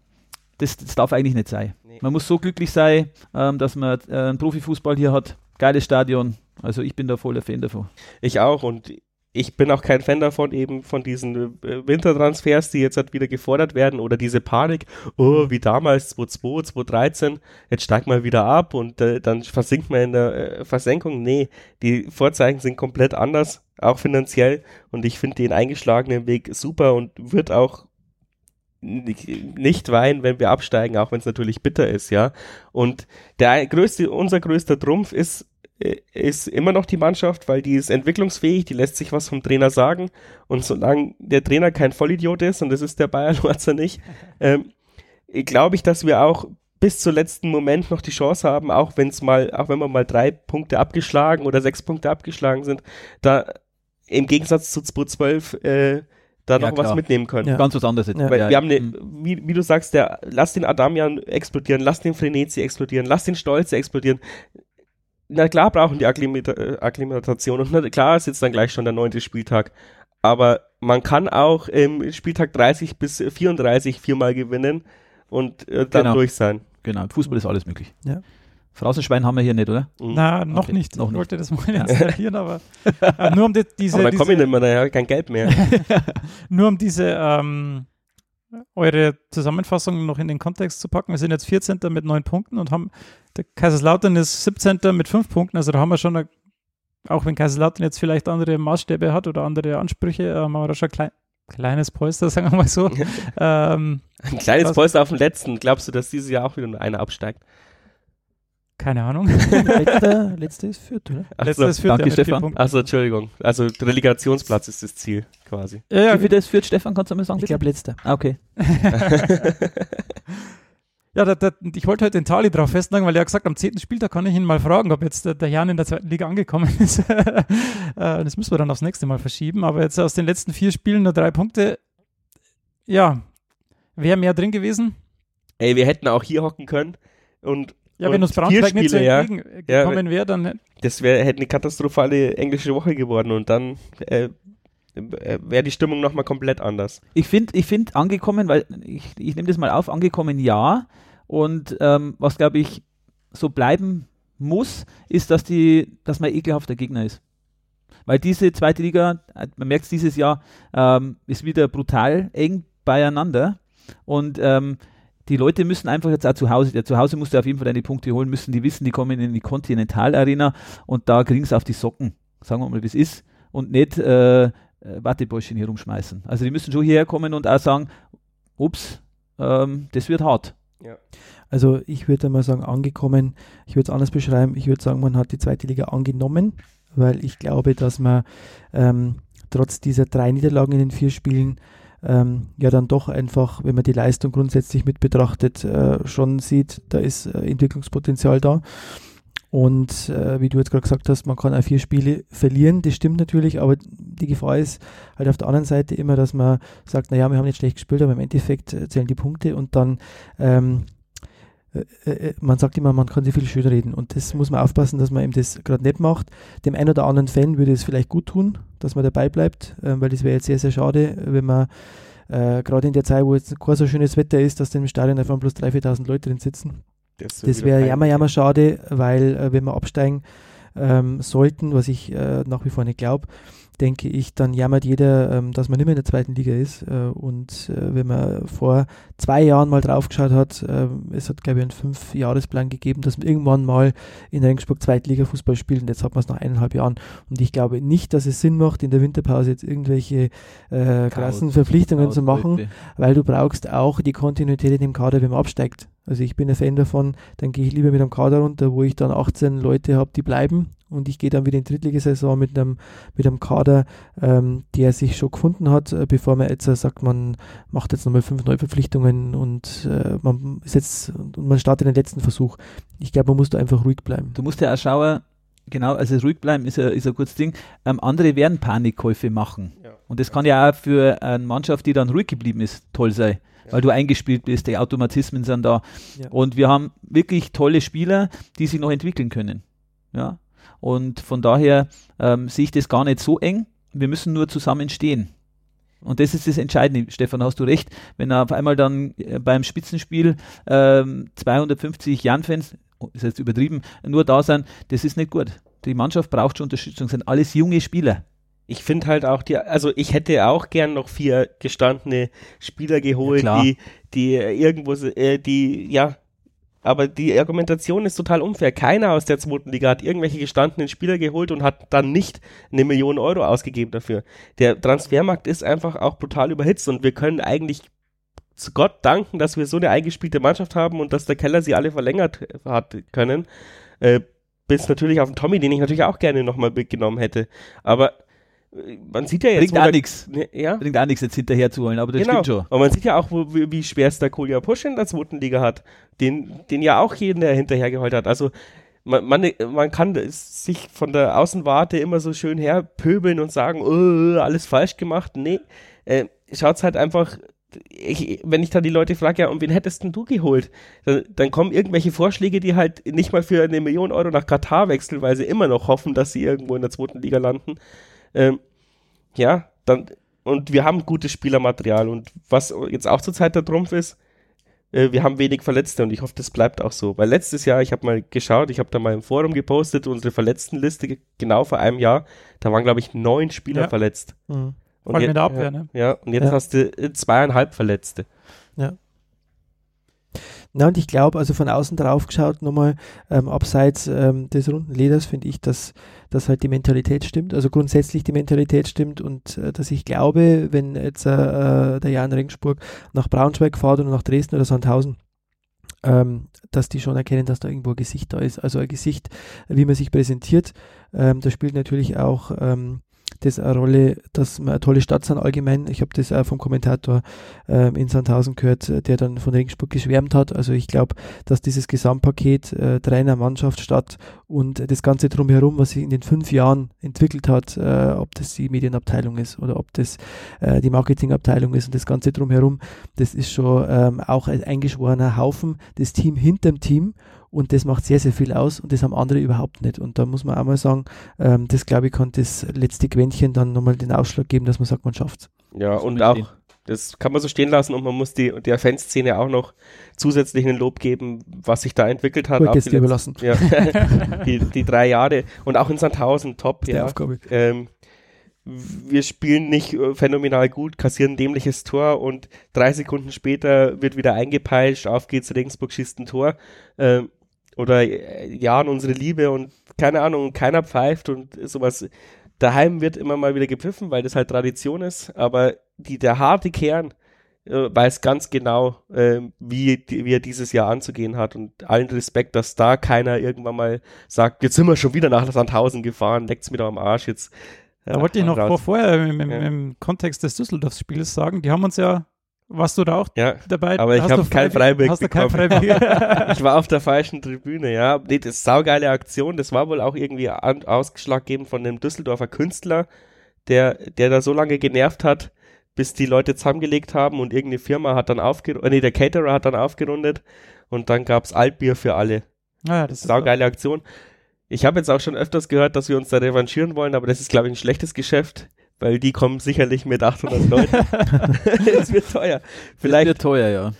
das, das darf eigentlich nicht sein. Nee. Man muss so glücklich sein, ähm, dass man äh, einen Profifußball hier hat. Geiles Stadion. Also ich bin da voller Fan davon. Ich auch und ich bin auch kein Fan davon, eben von diesen äh, Wintertransfers, die jetzt halt wieder gefordert werden oder diese Panik, oh, wie damals 2002, 2013, jetzt steigt mal wieder ab und äh, dann versinkt man in der äh, Versenkung. Nee, die Vorzeichen sind komplett anders, auch finanziell und ich finde den eingeschlagenen Weg super und wird auch nicht weinen, wenn wir absteigen, auch wenn es natürlich bitter ist, ja. Und der größte, unser größter Trumpf ist, ist immer noch die Mannschaft, weil die ist entwicklungsfähig, die lässt sich was vom Trainer sagen. Und solange der Trainer kein Vollidiot ist, und das ist der Bayer <laughs> Lorzer nicht, ähm, glaube ich, dass wir auch bis zum letzten Moment noch die Chance haben, auch wenn es mal, auch wenn wir mal drei Punkte abgeschlagen oder sechs Punkte abgeschlagen sind, da im Gegensatz zu 2012 äh, da Ja, noch was klar. mitnehmen können. Ja. Ganz was anderes jetzt. Ja. Weil wir haben eine, mm. wie, wie du sagst, der, lass den Adamian explodieren, lass den Frenetzi explodieren, lass den Stolze explodieren. Na klar brauchen die Akklimata äh, Akklimatation und na klar ist jetzt dann gleich schon der neunte Spieltag. Aber man kann auch im Spieltag 30 bis 34 viermal gewinnen und äh, dann Genau. durch sein. Genau, im Fußball ist alles möglich. Ja. Phrasenschwein haben wir hier nicht, oder? Mhm. Na, noch Okay, nicht. noch ich nicht. wollte das mal <laughs> installieren, aber äh, nur um die, diese, Aber dann komme ich nicht mehr, daher kein Geld mehr. <laughs> nur um diese ähm, eure Zusammenfassung noch in den Kontext zu packen. Wir sind jetzt 14. mit neun Punkten und haben der Kaiserslautern ist 17. mit fünf Punkten, also da haben wir schon eine auch wenn Kaiserslautern jetzt vielleicht andere Maßstäbe hat oder andere Ansprüche, ähm, haben wir da schon klein, kleines Polster, <laughs> sagen wir mal so. <laughs> ähm, Ein kleines? Polster auf dem letzten. Glaubst du, dass dieses Jahr auch wieder nur einer absteigt? Keine Ahnung. letzter, <laughs> letzter ist Fürth, oder? Ach so. Letztes führt danke, Stefan. Achso, Entschuldigung. Also Relegationsplatz ist das Ziel quasi. Ja, ja, Wie viel das führt, Stefan? Kannst du mal sagen? Ich glaube letzter. Ah, okay. <laughs> Ja, da, da, ich wollte heute den Tali drauf festnageln, weil er hat gesagt, am 10. Spieltag kann ich ihn mal fragen, ob jetzt der, der Jan in der zweiten Liga angekommen <laughs> ist. Äh, das müssen wir dann aufs nächste Mal verschieben. Aber jetzt aus den letzten vier Spielen nur drei Punkte. Ja, wäre mehr drin gewesen. Ey, wir hätten auch hier hocken können und Ja, wenn uns Braunschweig nicht so Spiele, ja. entgegengekommen wäre, dann das wär, hätte eine katastrophale englische Woche geworden und dann äh, äh, wäre die Stimmung nochmal komplett anders. Ich finde, ich find angekommen, weil ich, ich nehme das mal auf, angekommen ja. Und ähm, was glaube ich so bleiben muss, ist, dass die, dass man ekelhafter Gegner ist. Weil diese zweite Liga, äh, man merkt es dieses Jahr, ähm, ist wieder brutal eng beieinander. Und ähm, die Leute müssen einfach jetzt auch zu Hause, der zu Hause musst du auf jeden Fall deine Punkte holen, müssen die wissen, die kommen in die Continental Arena und da kriegen sie auf die Socken. Sagen wir mal, wie es ist. Und nicht äh, äh, Wattebäuschen hier rumschmeißen. Also die müssen schon hierher kommen und auch sagen, ups, ähm, das wird hart. Also ich würde mal sagen, angekommen, ich würde es anders beschreiben, ich würde sagen, man hat die zweite Liga angenommen, weil ich glaube, dass man ähm, trotz dieser drei Niederlagen in den vier Spielen ähm, ja dann doch einfach, wenn man die Leistung grundsätzlich mit betrachtet, äh, schon sieht, da ist äh, Entwicklungspotenzial da. Und äh, wie du jetzt gerade gesagt hast, man kann auch vier Spiele verlieren, das stimmt natürlich, aber die Gefahr ist halt auf der anderen Seite immer, dass man sagt, naja, wir haben nicht schlecht gespielt, aber im Endeffekt äh, zählen die Punkte und dann ähm, äh, äh, man sagt immer, man kann sich viel schön reden und das muss man aufpassen, dass man eben das gerade nicht macht. Dem einen oder anderen Fan würde es vielleicht gut tun, dass man dabei bleibt, ähm, weil das wäre jetzt sehr, sehr schade, wenn man äh, gerade in der Zeit, wo jetzt kein so schönes Wetter ist, dass dann im Stadion einfach bloß 3.000, 4.000 Leute drin sitzen. Das, Das wäre jammer, jammer schade, weil äh, wenn wir absteigen ähm, sollten, was ich äh, nach wie vor nicht glaube, denke ich, dann jammert jeder, ähm, dass man nicht mehr in der zweiten Liga ist. Äh, und äh, wenn man vor zwei Jahren mal draufgeschaut hat, äh, es hat, glaube ich, einen Fünf-Jahresplan gegeben, dass man irgendwann mal in Regensburg Zweitliga-Fußball spielt und jetzt hat man es nach eineinhalb Jahren. Und ich glaube nicht, dass es Sinn macht, in der Winterpause jetzt irgendwelche äh, krassen Verpflichtungen zu machen Leute. weil du brauchst auch die Kontinuität in dem Kader, wenn man absteigt. Also ich bin ein Fan davon, dann gehe ich lieber mit einem Kader runter, wo ich dann 18 Leute habe, die bleiben und ich gehe dann wieder in die Drittligasaison mit einem, mit einem Kader, ähm, der sich schon gefunden hat, äh, bevor man jetzt äh, sagt, man macht jetzt nochmal fünf Neuverpflichtungen und äh, man ist jetzt und man startet den letzten Versuch. Ich glaube, man muss da einfach ruhig bleiben. Du musst ja auch schauen, genau, also ruhig bleiben ist ja, ist ein gutes Ding. Ähm, andere werden Panikkäufe machen. Ja. Und das kann ja auch für eine Mannschaft, die dann ruhig geblieben ist, toll sein. Weil du eingespielt bist, die Automatismen sind da. Ja. Und wir haben wirklich tolle Spieler, die sich noch entwickeln können. Ja. Und von daher ähm, sehe ich das gar nicht so eng. Wir müssen nur zusammen stehen. Und das ist das Entscheidende, Stefan, hast du recht. Wenn auf einmal dann äh, beim Spitzenspiel ähm, 250 Jan-Fans, oh, ist jetzt übertrieben, nur da sind, das ist nicht gut. Die Mannschaft braucht schon Unterstützung, sind alles junge Spieler. Ich finde halt auch die, also ich hätte auch gern noch vier gestandene Spieler geholt, Ja, die, die irgendwo, äh, die, ja, aber die Argumentation ist total unfair. Keiner aus der zweiten Liga hat irgendwelche gestandenen Spieler geholt und hat dann nicht eine Million Euro ausgegeben dafür. Der Transfermarkt ist einfach auch brutal überhitzt und wir können eigentlich zu Gott danken, dass wir so eine eingespielte Mannschaft haben und dass der Keller sie alle verlängert hat können. Äh, bis natürlich auf den Tommy, den ich natürlich auch gerne nochmal mitgenommen hätte. Aber man sieht ja jetzt, Bringt auch nichts. Ne, Ja, Bringt auch nichts jetzt hinterher zu holen, aber das genau. stimmt schon. Und man sieht ja auch, wo, wie, schwer es der Kolja Pusch in der zweiten Liga hat. Den, den ja auch jeden, der hinterher geholt hat. Also man, man, man kann sich von der Außenwarte immer so schön herpöbeln und sagen, oh, alles falsch gemacht. Nee, äh, schaut's halt einfach, ich, wenn ich dann die Leute frage, ja, und wen hättest denn du geholt? Dann, dann kommen irgendwelche Vorschläge, die halt nicht mal für eine Million Euro nach Katar wechseln, weil sie immer noch hoffen, dass sie irgendwo in der zweiten Liga landen. Ähm, ja, dann, und wir haben gutes Spielermaterial und was jetzt auch zurzeit der Trumpf ist, äh, wir haben wenig Verletzte und ich hoffe, das bleibt auch so. Weil letztes Jahr, ich habe mal geschaut, ich habe da mal im Forum gepostet, unsere Verletztenliste ge- genau vor einem Jahr, da waren glaube ich neun Spieler Ja. verletzt. Mhm. Und Vor allem je- in der Abwehr, ja, ne? Ja, und jetzt Ja. hast du äh, zweieinhalb Verletzte. Na, und ich glaube, also von außen drauf geschaut, nochmal ähm, abseits ähm, des runden Leders, finde ich, dass, dass halt die Mentalität stimmt, also grundsätzlich die Mentalität stimmt und äh, dass ich glaube, wenn jetzt äh, der Jan Ringsburg nach Braunschweig fährt oder nach Dresden oder Sandhausen, ähm, dass die schon erkennen, dass da irgendwo ein Gesicht da ist. Also ein Gesicht, wie man sich präsentiert. Ähm, da spielt natürlich auch ähm, das eine Rolle, dass wir eine tolle Stadt sind allgemein. Ich habe das auch vom Kommentator äh, in Sandhausen gehört, der dann von Regensburg geschwärmt hat. Also ich glaube, dass dieses Gesamtpaket äh, Trainer, Mannschaft, Stadt und das Ganze drumherum, was sich in den fünf Jahren entwickelt hat, äh, ob das die Medienabteilung ist oder ob das äh, die Marketingabteilung ist und das Ganze drumherum, das ist schon ähm, auch ein eingeschworener Haufen, das Team hinterm Team und das macht sehr, sehr viel aus und das haben andere überhaupt nicht. Und da muss man auch mal sagen, ähm, das glaube ich, kann das letzte Quäntchen dann nochmal den Ausschlag geben, dass man sagt, man schafft es. Ja, und auch, das kann man so stehen lassen und man muss die, der Fanszene auch noch zusätzlich einen Lob geben, was sich da entwickelt hat. Gut, jetzt die überlassen. Ja, <laughs> die, die drei Jahre und auch in Sandhausen top. Ja. Aufgabe. Ähm, wir spielen nicht äh, phänomenal gut, kassieren ein dämliches Tor und drei Sekunden später wird wieder eingepeitscht, auf geht's, Regensburg schießt ein Tor. Ähm, oder äh, ja, und unsere Liebe und keine Ahnung, keiner pfeift und sowas. Daheim wird immer mal wieder gepfiffen, weil das halt Tradition ist, aber die, der harte Kern äh, weiß ganz genau, äh, wie, die, wie er dieses Jahr anzugehen hat und allen Respekt, dass da keiner irgendwann mal sagt, jetzt sind wir schon wieder nach Sandhausen gefahren, leckt's mir da am Arsch, jetzt. Da wollte ich noch vor, vorher im, im, ja. im Kontext des Düsseldorf-Spiels sagen, die haben uns ja warst du da auch ja, dabei? Aber ich habe kein Freibier Hast du kein Freibier? <laughs> ich war auf der falschen Tribüne, ja. Nee, das ist saugeile Aktion. Das war wohl auch irgendwie ausgeschlaggebend von dem Düsseldorfer Künstler, der, der da so lange genervt hat, bis die Leute zusammengelegt haben und irgendeine Firma hat dann aufgerundet, äh, nee, der Caterer hat dann aufgerundet und dann gab's Altbier für alle. Ah, ja, das ist saugeile Aktion. Ich habe jetzt auch schon öfters gehört, dass wir uns da revanchieren wollen, aber das ist, glaube ich, ein schlechtes Geschäft weil die kommen sicherlich mit 800 Leuten. <laughs> Es wird teuer. Vielleicht. wird teuer, ja.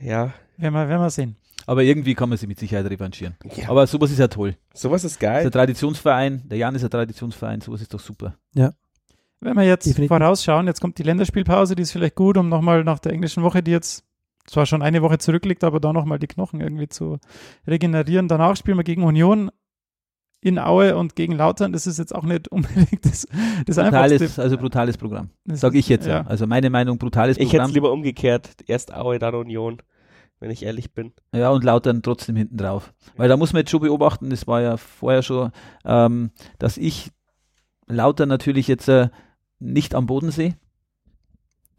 Ja. Werden wir, werden wir sehen. Aber irgendwie kann man sich mit Sicherheit revanchieren. Ja. Aber sowas ist ja toll. Sowas ist geil. Das ist ein Traditionsverein, der Jan ist ein Traditionsverein, sowas ist doch super. Ja. Wenn wir jetzt Definitiv. vorausschauen, jetzt kommt die Länderspielpause, die ist vielleicht gut, um nochmal nach der englischen Woche, die jetzt zwar schon eine Woche zurückliegt, aber da nochmal die Knochen irgendwie zu regenerieren. Danach spielen wir gegen Union in Aue und gegen Lautern, das ist jetzt auch nicht unbedingt das, das brutales, einfachste. Also brutales Programm, sage ich jetzt. Ja. Also meine Meinung, brutales ich Programm. Ich hätte es lieber umgekehrt, erst Aue, dann Union, wenn ich ehrlich bin. Ja, und Lautern trotzdem hinten drauf. Weil da muss man jetzt schon beobachten, das war ja vorher schon, ähm, dass ich Lautern natürlich jetzt äh, nicht am Bodensee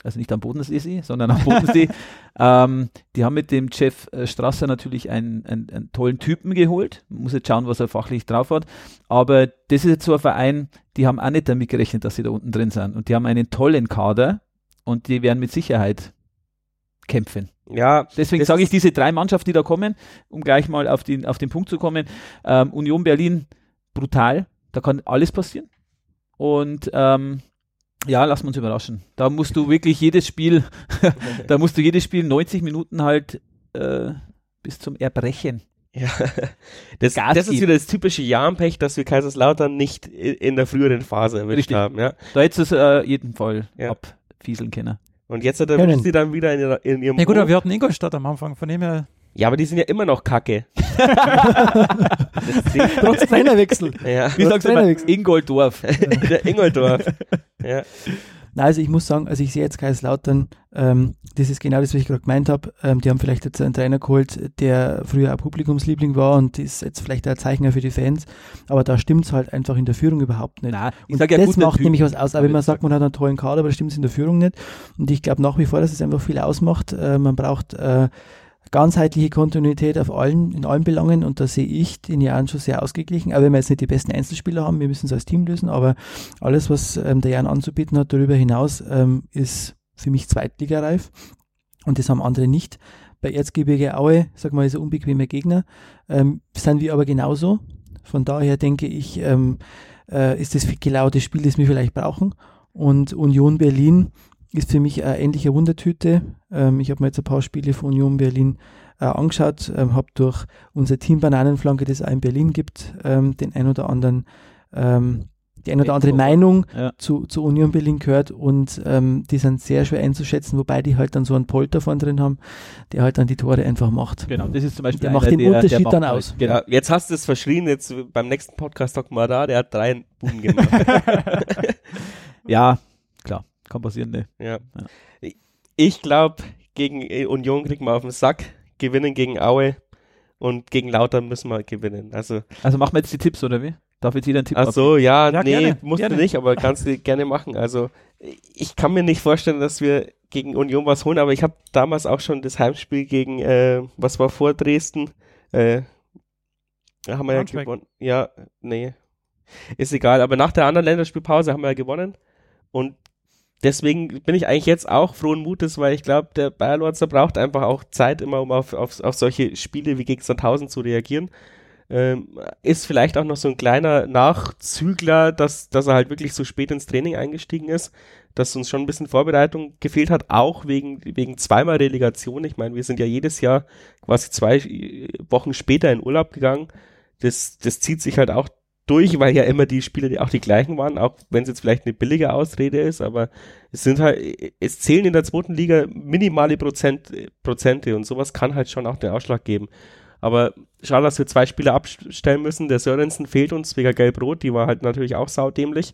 also nicht am Bodensee, sondern am Bodensee. <laughs> ähm, die haben mit dem Jeff äh, Strasser natürlich einen, einen, einen, tollen Typen geholt. Man muss jetzt schauen, was er fachlich drauf hat. Aber das ist jetzt so ein Verein, die haben auch nicht damit gerechnet, dass sie da unten drin sind. Und die haben einen tollen Kader und die werden mit Sicherheit kämpfen. Ja, deswegen sage ich diese drei Mannschaften, die da kommen, um gleich mal auf den, auf den Punkt zu kommen. Ähm, Union Berlin brutal, da kann alles passieren. Und ähm, ja, wir uns überraschen. Da musst du wirklich jedes Spiel, <laughs> da musst du jedes Spiel 90 Minuten halt äh, bis zum Erbrechen. Ja, das, das ist wieder das typische Jahrenpech, dass wir Kaiserslautern nicht in der früheren Phase erwischt Richtig. haben. Ja? Da hättest du es äh, jeden Fall ja. abfieseln können. Und jetzt hat er sie dann wieder in, ihrer, in ihrem. Ja gut, aber wir hatten Ingolstadt am Anfang, von dem her. Ja, aber die sind ja immer noch kacke. <laughs> Trotz Trainerwechsel. Ja. Wie sagst du immer? Ingoldorf. Der Ingoldorf. Ja. Na, also ich muss sagen, also ich sehe jetzt Kaiserslautern, ähm, das ist genau das, was ich gerade gemeint habe. Ähm, die haben vielleicht jetzt einen Trainer geholt, der früher auch Publikumsliebling war und ist jetzt vielleicht ein Zeichner für die Fans, aber da stimmt es halt einfach in der Führung überhaupt nicht. Nein, ich sag ja, das macht typ, nämlich was aus, aber wenn man sagt, man hat einen tollen Kader, aber da stimmt es in der Führung nicht. Und ich glaube nach wie vor, dass es einfach viel ausmacht. Äh, man braucht äh, ganzheitliche Kontinuität auf allen, in allen Belangen und da sehe ich den Jan schon sehr ausgeglichen. Aber wenn wir jetzt nicht die besten Einzelspieler haben, wir müssen es als Team lösen, aber alles, was ähm, der Jan anzubieten hat, darüber hinaus, ähm, ist für mich zweitligareif und das haben andere nicht. Bei Erzgebirge Aue, sag mal, ist ein unbequemer Gegner, ähm, sind wir aber genauso. Von daher denke ich, ähm, äh, ist das genau das Spiel, das wir vielleicht brauchen. Und Union Berlin ist für mich eine ähnliche Wundertüte. Ähm, ich habe mir jetzt ein paar Spiele von Union Berlin äh, angeschaut, ähm, habe durch unser Team Bananenflanke, das es auch in Berlin gibt, ähm, den ein oder anderen ähm, die ein oder andere Meinung Ja. zu, zu Union Berlin gehört und ähm, die sind sehr schwer einzuschätzen, wobei die halt dann so einen Polter von drin haben, der halt dann die Tore einfach macht. Genau, das ist zum Beispiel Der macht einer, den der, Unterschied der macht dann aus. Genau. Jetzt hast du es verschrien, jetzt beim nächsten Podcast Doc mal da, der hat drei Buben gemacht. <laughs> <laughs> Ja, klar, kann passieren, ne? ja. Ja. Ich glaube, gegen äh, Union kriegen wir auf den Sack, gewinnen gegen Aue und gegen Lauter müssen wir gewinnen. Also, Also machen wir jetzt die Tipps, oder wie? Darf jetzt jeder einen Tipp ach so, ja, Ja, nee, gerne, musst gerne. du nicht, aber kannst du <laughs> gerne machen. Also, ich kann mir nicht vorstellen, dass wir gegen Union was holen, aber ich habe damals auch schon das Heimspiel gegen, äh, was war vor Dresden, äh, da haben wir ja Braunschweig. gewonnen. Ja, nee. Ist egal, aber nach der anderen Länderspielpause haben wir ja gewonnen. Und deswegen bin ich eigentlich jetzt auch frohen Mutes, weil ich glaube, der Bayer Lorzer braucht einfach auch Zeit immer, um auf, auf, auf solche Spiele wie gegen Sandhausen zu reagieren. Ähm, ist vielleicht auch noch so ein kleiner Nachzügler, dass, dass er halt wirklich so spät ins Training eingestiegen ist, dass uns schon ein bisschen Vorbereitung gefehlt hat, auch wegen, wegen zweimal Relegation. Ich meine, wir sind ja jedes Jahr quasi zwei äh, Wochen später in Urlaub gegangen. Das, das zieht sich halt auch durch, weil ja immer die Spiele die auch die gleichen waren, auch wenn es jetzt vielleicht eine billige Ausrede ist, aber es sind halt, es zählen in der zweiten Liga minimale Prozent, Prozente und sowas kann halt schon auch den Ausschlag geben. Aber schade, dass wir zwei Spiele abstellen müssen. Der Sörensen fehlt uns wegen Gelb-Rot, die war halt natürlich auch saudämlich.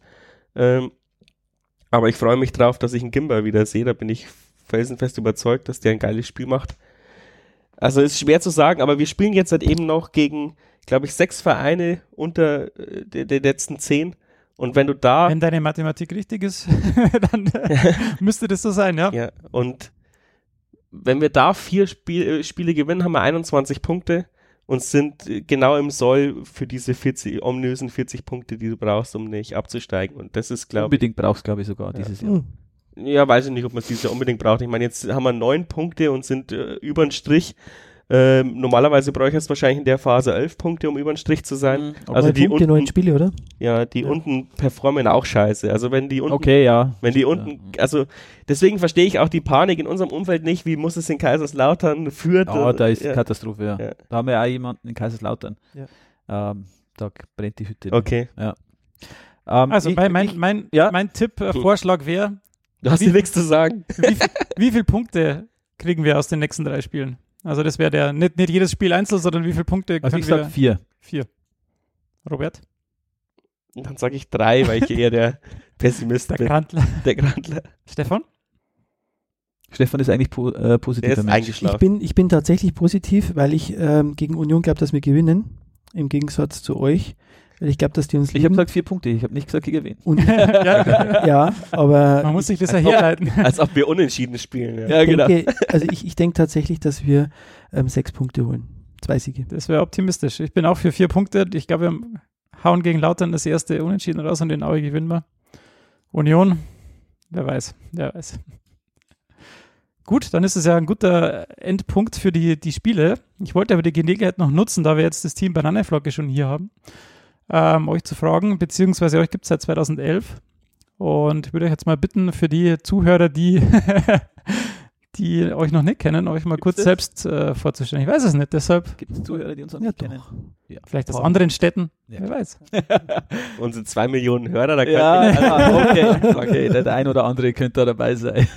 Ähm, aber ich freue mich drauf, dass ich einen Gimber wieder sehe. Da bin ich felsenfest überzeugt, dass der ein geiles Spiel macht. Also ist schwer zu sagen, aber wir spielen jetzt halt eben noch gegen, glaube ich, sechs Vereine unter äh, der, der letzten zehn. Und wenn du da Wenn deine Mathematik richtig ist, <laughs> dann äh, müsste das so sein, ja. Ja, und wenn wir da vier Spiel, äh, Spiele gewinnen, haben wir 21 Punkte und sind äh, genau im Soll für diese 40, ominösen 40 Punkte, die du brauchst, um nicht abzusteigen. Und das ist, glaube Unbedingt brauchst, glaube ich, sogar dieses Jahr. Ich, ja, weiß ich nicht, ob man es dieses Jahr unbedingt braucht. Ich meine, jetzt haben wir neun Punkte und sind äh, über den Strich. Ähm, normalerweise bräuchte es wahrscheinlich in der Phase elf Punkte, um über den Strich zu sein. Mhm. Also die Punkte, unten, Spiele, oder? ja, die Ja. unten performen auch scheiße. Also wenn die unten Okay, ja. Wenn die unten, also deswegen verstehe ich auch die Panik in unserem Umfeld nicht, wie muss es in Kaiserslautern führt. Ja, da ist ja. Katastrophe, ja. Ja. Da haben wir ja auch jemanden in Kaiserslautern. Ja. Ähm, da brennt die Hütte. Okay, Ähm, Also ich- bei mein, ich- mein, ja. mein Tipp, äh, Vorschlag wäre, du hast Wie- dir nichts zu sagen. <laughs> wie, viel- wie viele Punkte kriegen wir aus den nächsten drei Spielen? Also das wäre der, nicht, nicht jedes Spiel einzeln, sondern wie viele Punkte also können ich wir? sag vier. Vier. Robert, Dann sage ich drei, weil ich eher der Pessimist der bin. Grantler. Der Grandler. Stefan? Stefan ist eigentlich po, äh, positiver Der ist Mensch. Ich eingeschlafen. bin, ich bin tatsächlich positiv, weil ich ähm, gegen Union glaube, dass wir gewinnen. Im Gegensatz zu euch. Ich glaube, dass die uns Ich habe gesagt vier Punkte, ich habe nicht gesagt, ich gewinne. Und, <laughs> <laughs> ja, ja, aber man muss sich das ja Als ob- herleiten. <laughs> Als ob wir unentschieden spielen. Ja. Ja, genau. denke, also ich, ich denke tatsächlich, dass wir ähm, sechs Punkte holen. Zwei Siege. Das wäre optimistisch. Ich bin auch für vier Punkte. Ich glaube, wir hauen gegen Lautern das erste Unentschieden raus und den Aue gewinnen wir. Union, wer weiß, wer weiß. Gut, dann ist es ja ein guter Endpunkt für die, die Spiele. Ich wollte aber die Gelegenheit noch nutzen, da wir jetzt das Team Bananenflocke schon hier haben, ähm, euch zu fragen, beziehungsweise euch gibt es seit 2011. Und ich würde euch jetzt mal bitten, für die Zuhörer, die, <laughs> die euch noch nicht kennen, euch mal Gibt's kurz das? selbst äh, vorzustellen. Ich weiß es nicht, deshalb Gibt es Zuhörer, die uns noch Ja, nicht kennen? doch. Ja. vielleicht aus Boah. anderen Städten, Ja. wer weiß. <laughs> Unsere zwei Millionen Hörer, da Ja, ja, okay. <laughs> okay, der, ein oder andere könnte da dabei sein.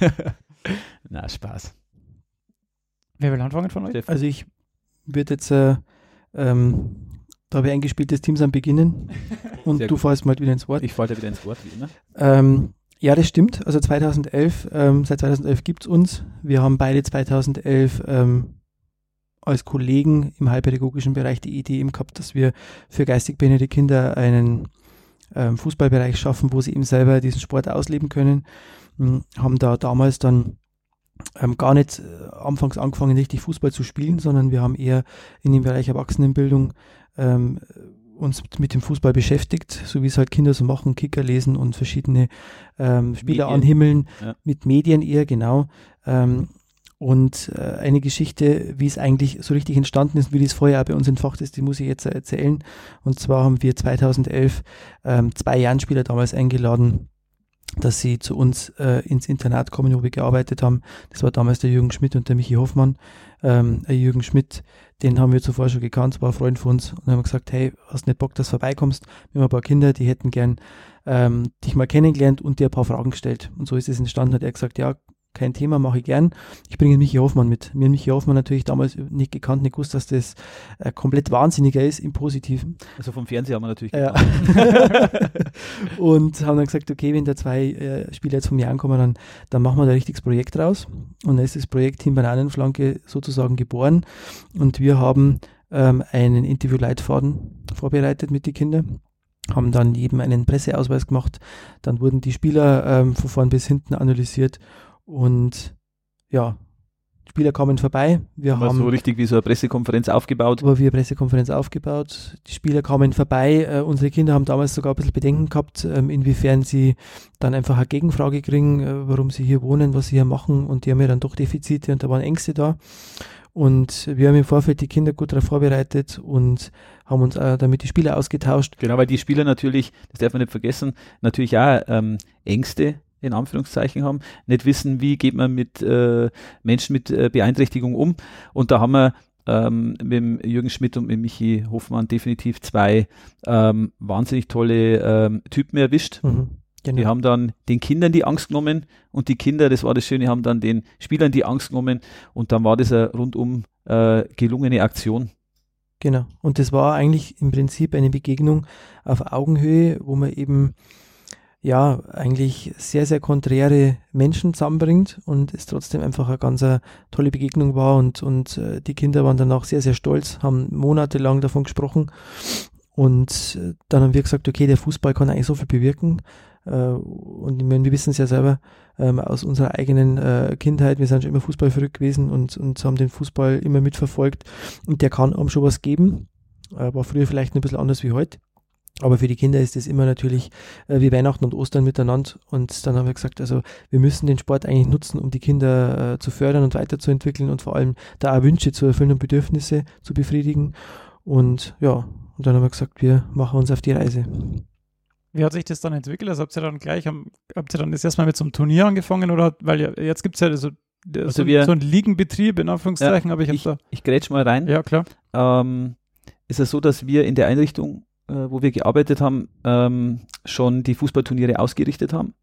Na, Spaß. Wer will anfangen von euch? Also ich würde jetzt, äh, ähm, da wir ein gespieltes Team sind, beginnen. <laughs> Und Sehr du gut. fährst mal wieder ins Wort. Ich falle da wieder ins Wort, wie immer. Ähm, ja, das stimmt. Also 2011, ähm, seit 2011 gibt es uns. Wir haben beide 2011 ähm, als Kollegen im heilpädagogischen Bereich die Idee eben gehabt, dass wir für geistig behinderte Kinder einen ähm, Fußballbereich schaffen, wo sie eben selber diesen Sport ausleben können. Hm, haben da damals dann ähm, gar nicht äh, anfangs angefangen, richtig Fußball zu spielen, sondern wir haben eher in dem Bereich Erwachsenenbildung ähm, uns mit dem Fußball beschäftigt, so wie es halt Kinder so machen, Kicker lesen und verschiedene ähm, Spieler Medien. anhimmeln, Ja. mit Medien eher, genau. Ähm, und äh, eine Geschichte, wie es eigentlich so richtig entstanden ist, wie das vorher auch bei uns entfacht ist, die muss ich jetzt erzählen. Und zwar haben wir 2011 ähm, zwei Jahrenspieler damals eingeladen, dass sie zu uns äh, ins Internat kommen, wo wir gearbeitet haben. Das war damals der Jürgen Schmidt und der Michi Hoffmann. Ähm, der Jürgen Schmidt, den haben wir zuvor schon gekannt, war ein Freund von uns und haben gesagt, hey, hast nicht Bock, dass du vorbeikommst? Wir haben ein paar Kinder, die hätten gern ähm, dich mal kennengelernt und dir ein paar Fragen gestellt. Und so ist es entstanden, hat er gesagt, ja, kein Thema, mache ich gern. Ich bringe Michi Hoffmann mit. Mir Michi Hoffmann natürlich damals nicht gekannt, nicht gewusst, dass das äh, komplett wahnsinniger ist im Positiven. Also vom Fernseher haben wir natürlich ja. <laughs> Und haben dann gesagt, okay, wenn da zwei äh, Spieler jetzt von mir ankommen, dann, dann machen wir da ein richtiges Projekt raus. Und dann ist das Projekt Team Bananenflanke sozusagen geboren. Und wir haben ähm, einen Interviewleitfaden vorbereitet mit den Kindern haben dann jedem einen Presseausweis gemacht, dann wurden die Spieler ähm, von vorn bis hinten analysiert und ja, Spieler kamen vorbei. Wir War haben so richtig wie so eine Pressekonferenz aufgebaut. war wie eine Pressekonferenz aufgebaut. Die Spieler kamen vorbei. Äh, unsere Kinder haben damals sogar ein bisschen Bedenken gehabt, ähm, inwiefern sie dann einfach eine Gegenfrage kriegen, äh, warum sie hier wohnen, was sie hier machen. Und die haben ja dann doch Defizite und da waren Ängste da. Und wir haben im Vorfeld die Kinder gut darauf vorbereitet und haben uns auch damit die Spieler ausgetauscht. Genau, weil die Spieler natürlich, das darf man nicht vergessen, natürlich auch ähm, Ängste in Anführungszeichen haben, nicht wissen, wie geht man mit äh, Menschen mit äh, Beeinträchtigung um. Und da haben wir ähm, mit dem Jürgen Schmidt und mit Michi Hofmann definitiv zwei ähm, wahnsinnig tolle ähm, Typen erwischt. Mhm, genau. Die haben dann den Kindern die Angst genommen und die Kinder, das war das Schöne, haben dann den Spielern die Angst genommen und dann war das eine rundum äh, gelungene Aktion. Genau. Und das war eigentlich im Prinzip eine Begegnung auf Augenhöhe, wo man eben ja eigentlich sehr, sehr konträre Menschen zusammenbringt und es trotzdem einfach eine ganz eine tolle Begegnung war und, und äh, die Kinder waren dann auch sehr, sehr stolz, haben monatelang davon gesprochen und äh, dann haben wir gesagt, okay, der Fußball kann eigentlich so viel bewirken äh, und meine, wir wissen es ja selber ähm, aus unserer eigenen äh, Kindheit, wir sind schon immer Fußball verrückt gewesen und, und haben den Fußball immer mitverfolgt und der kann einem schon was geben, äh, war früher vielleicht ein bisschen anders wie heute. Aber für die Kinder ist es immer natürlich äh, wie Weihnachten und Ostern miteinander. Und dann haben wir gesagt, also wir müssen den Sport eigentlich nutzen, um die Kinder äh, zu fördern und weiterzuentwickeln und vor allem da auch Wünsche zu erfüllen und Bedürfnisse zu befriedigen. Und ja, und dann haben wir gesagt, wir machen uns auf die Reise. Wie hat sich das dann entwickelt? Also habt ihr dann gleich, habt ihr dann das erstmal mit so einem Turnier angefangen oder, weil ja, jetzt gibt es ja so, Also so, wir- so einen Ligenbetrieb in Anführungszeichen, aber ich habe Ich, da, ich grätsch mal rein. ja klar, ähm, ist es so, dass wir in der Einrichtung, wo wir gearbeitet haben, ähm, schon die Fußballturniere ausgerichtet haben.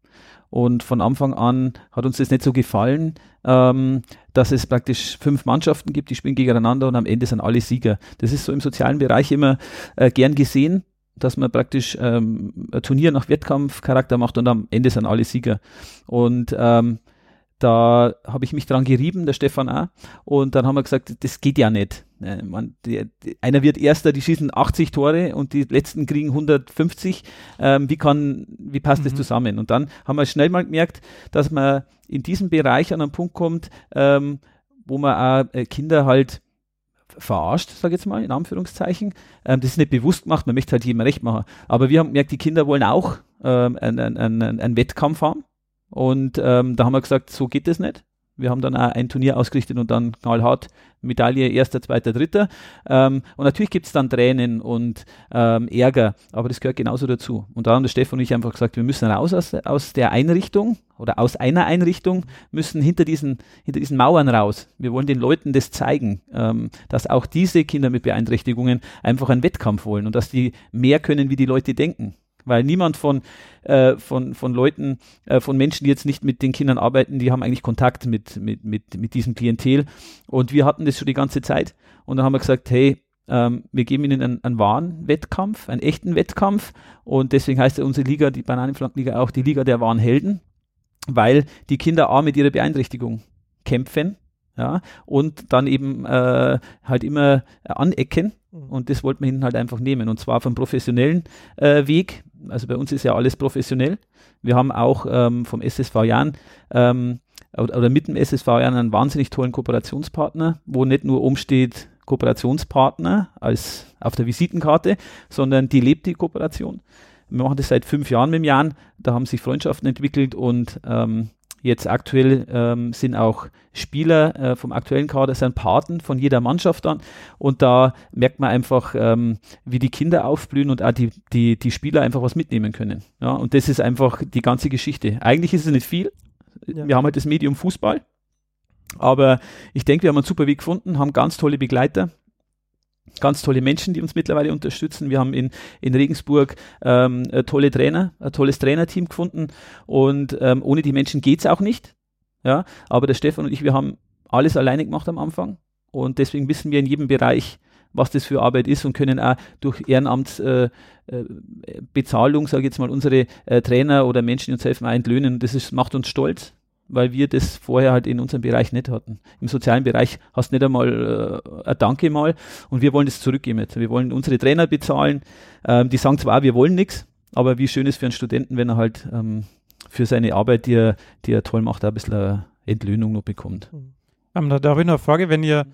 Und von Anfang an hat uns das nicht so gefallen, ähm, dass es praktisch fünf Mannschaften gibt, die spielen gegeneinander und am Ende sind alle Sieger. Das ist so im sozialen Bereich immer äh, gern gesehen, dass man praktisch ähm, ein Turnier nach Wettkampfcharakter macht und am Ende sind alle Sieger. Und ähm, da habe ich mich dran gerieben, der Stefan auch. Und dann haben wir gesagt, das geht ja nicht. Äh, man, die, die, einer wird Erster, die schießen 80 Tore und die letzten kriegen 150. Ähm, wie kann, wie passt das Mhm. zusammen? Und dann haben wir schnell mal gemerkt, dass man in diesem Bereich an einen Punkt kommt, ähm, wo man auch äh, Kinder halt verarscht, sage ich jetzt mal, in Anführungszeichen. Ähm, das ist nicht bewusst gemacht, man möchte halt jedem recht machen. Aber wir haben gemerkt, die Kinder wollen auch ähm, einen, einen, einen, einen Wettkampf haben. Und ähm, da haben wir gesagt, so geht das nicht. Wir haben dann auch ein Turnier ausgerichtet und dann knallhart Medaille erster, zweiter, dritter. Ähm, und natürlich gibt es dann Tränen und ähm, Ärger, aber das gehört genauso dazu. Und da haben der Stefan und ich einfach gesagt, wir müssen raus aus, aus der Einrichtung oder aus einer Einrichtung, müssen hinter diesen, hinter diesen Mauern raus. Wir wollen den Leuten das zeigen, ähm, dass auch diese Kinder mit Beeinträchtigungen einfach einen Wettkampf wollen und dass die mehr können, wie die Leute denken. Weil niemand von, äh, von, von Leuten, äh, von Menschen, die jetzt nicht mit den Kindern arbeiten, die haben eigentlich Kontakt mit, mit, mit, mit diesem Klientel. Und wir hatten das schon die ganze Zeit. Und dann haben wir gesagt, hey, ähm, wir geben ihnen einen, einen wahren Wettkampf, einen echten Wettkampf. Und deswegen heißt ja unsere Liga, die Bananenflankenliga, auch die Liga der wahren Helden, weil die Kinder A mit ihrer Beeinträchtigung kämpfen. Ja, und dann eben äh, halt immer anecken und das wollten wir ihnen halt einfach nehmen. Und zwar einem professionellen äh, Weg. Also bei uns ist ja alles professionell. Wir haben auch ähm, vom SSV Jan ähm, oder, mit dem SSV Jan einen wahnsinnig tollen Kooperationspartner, wo nicht nur umsteht Kooperationspartner als auf der Visitenkarte, sondern die lebt die Kooperation. Wir machen das seit fünf Jahren mit dem Jan. Da haben sich Freundschaften entwickelt und ähm, Jetzt aktuell ähm, sind auch Spieler äh, vom aktuellen Kader sind Paten von jeder Mannschaft an und da merkt man einfach, ähm, wie die Kinder aufblühen und auch die, die, die Spieler einfach was mitnehmen können. Ja, und das ist einfach die ganze Geschichte. Eigentlich ist es nicht viel. Ja. Wir haben halt das Medium Fußball, aber ich denke, wir haben einen super Weg gefunden, haben ganz tolle Begleiter ganz tolle Menschen, die uns mittlerweile unterstützen. Wir haben in, in Regensburg ähm, tolle Trainer, ein tolles Trainerteam gefunden und ähm, ohne die Menschen geht's auch nicht. Ja, aber der Stefan und ich, wir haben alles alleine gemacht am Anfang und deswegen wissen wir in jedem Bereich, was das für Arbeit ist und können auch durch Ehrenamtsbezahlung, äh, äh, sage ich jetzt mal, unsere äh, Trainer oder Menschen, die uns helfen, entlöhnen. Das ist, macht uns stolz, weil wir das vorher halt in unserem Bereich nicht hatten. Im sozialen Bereich hast du nicht einmal äh, ein Danke mal und wir wollen das zurückgeben jetzt. Wir wollen unsere Trainer bezahlen. Ähm, die sagen zwar, wir wollen nichts, aber wie schön ist für einen Studenten, wenn er halt ähm, für seine Arbeit, die er, die er toll macht, ein bisschen Entlöhnung noch bekommt. Ähm, da, da habe ich noch eine Frage, wenn ihr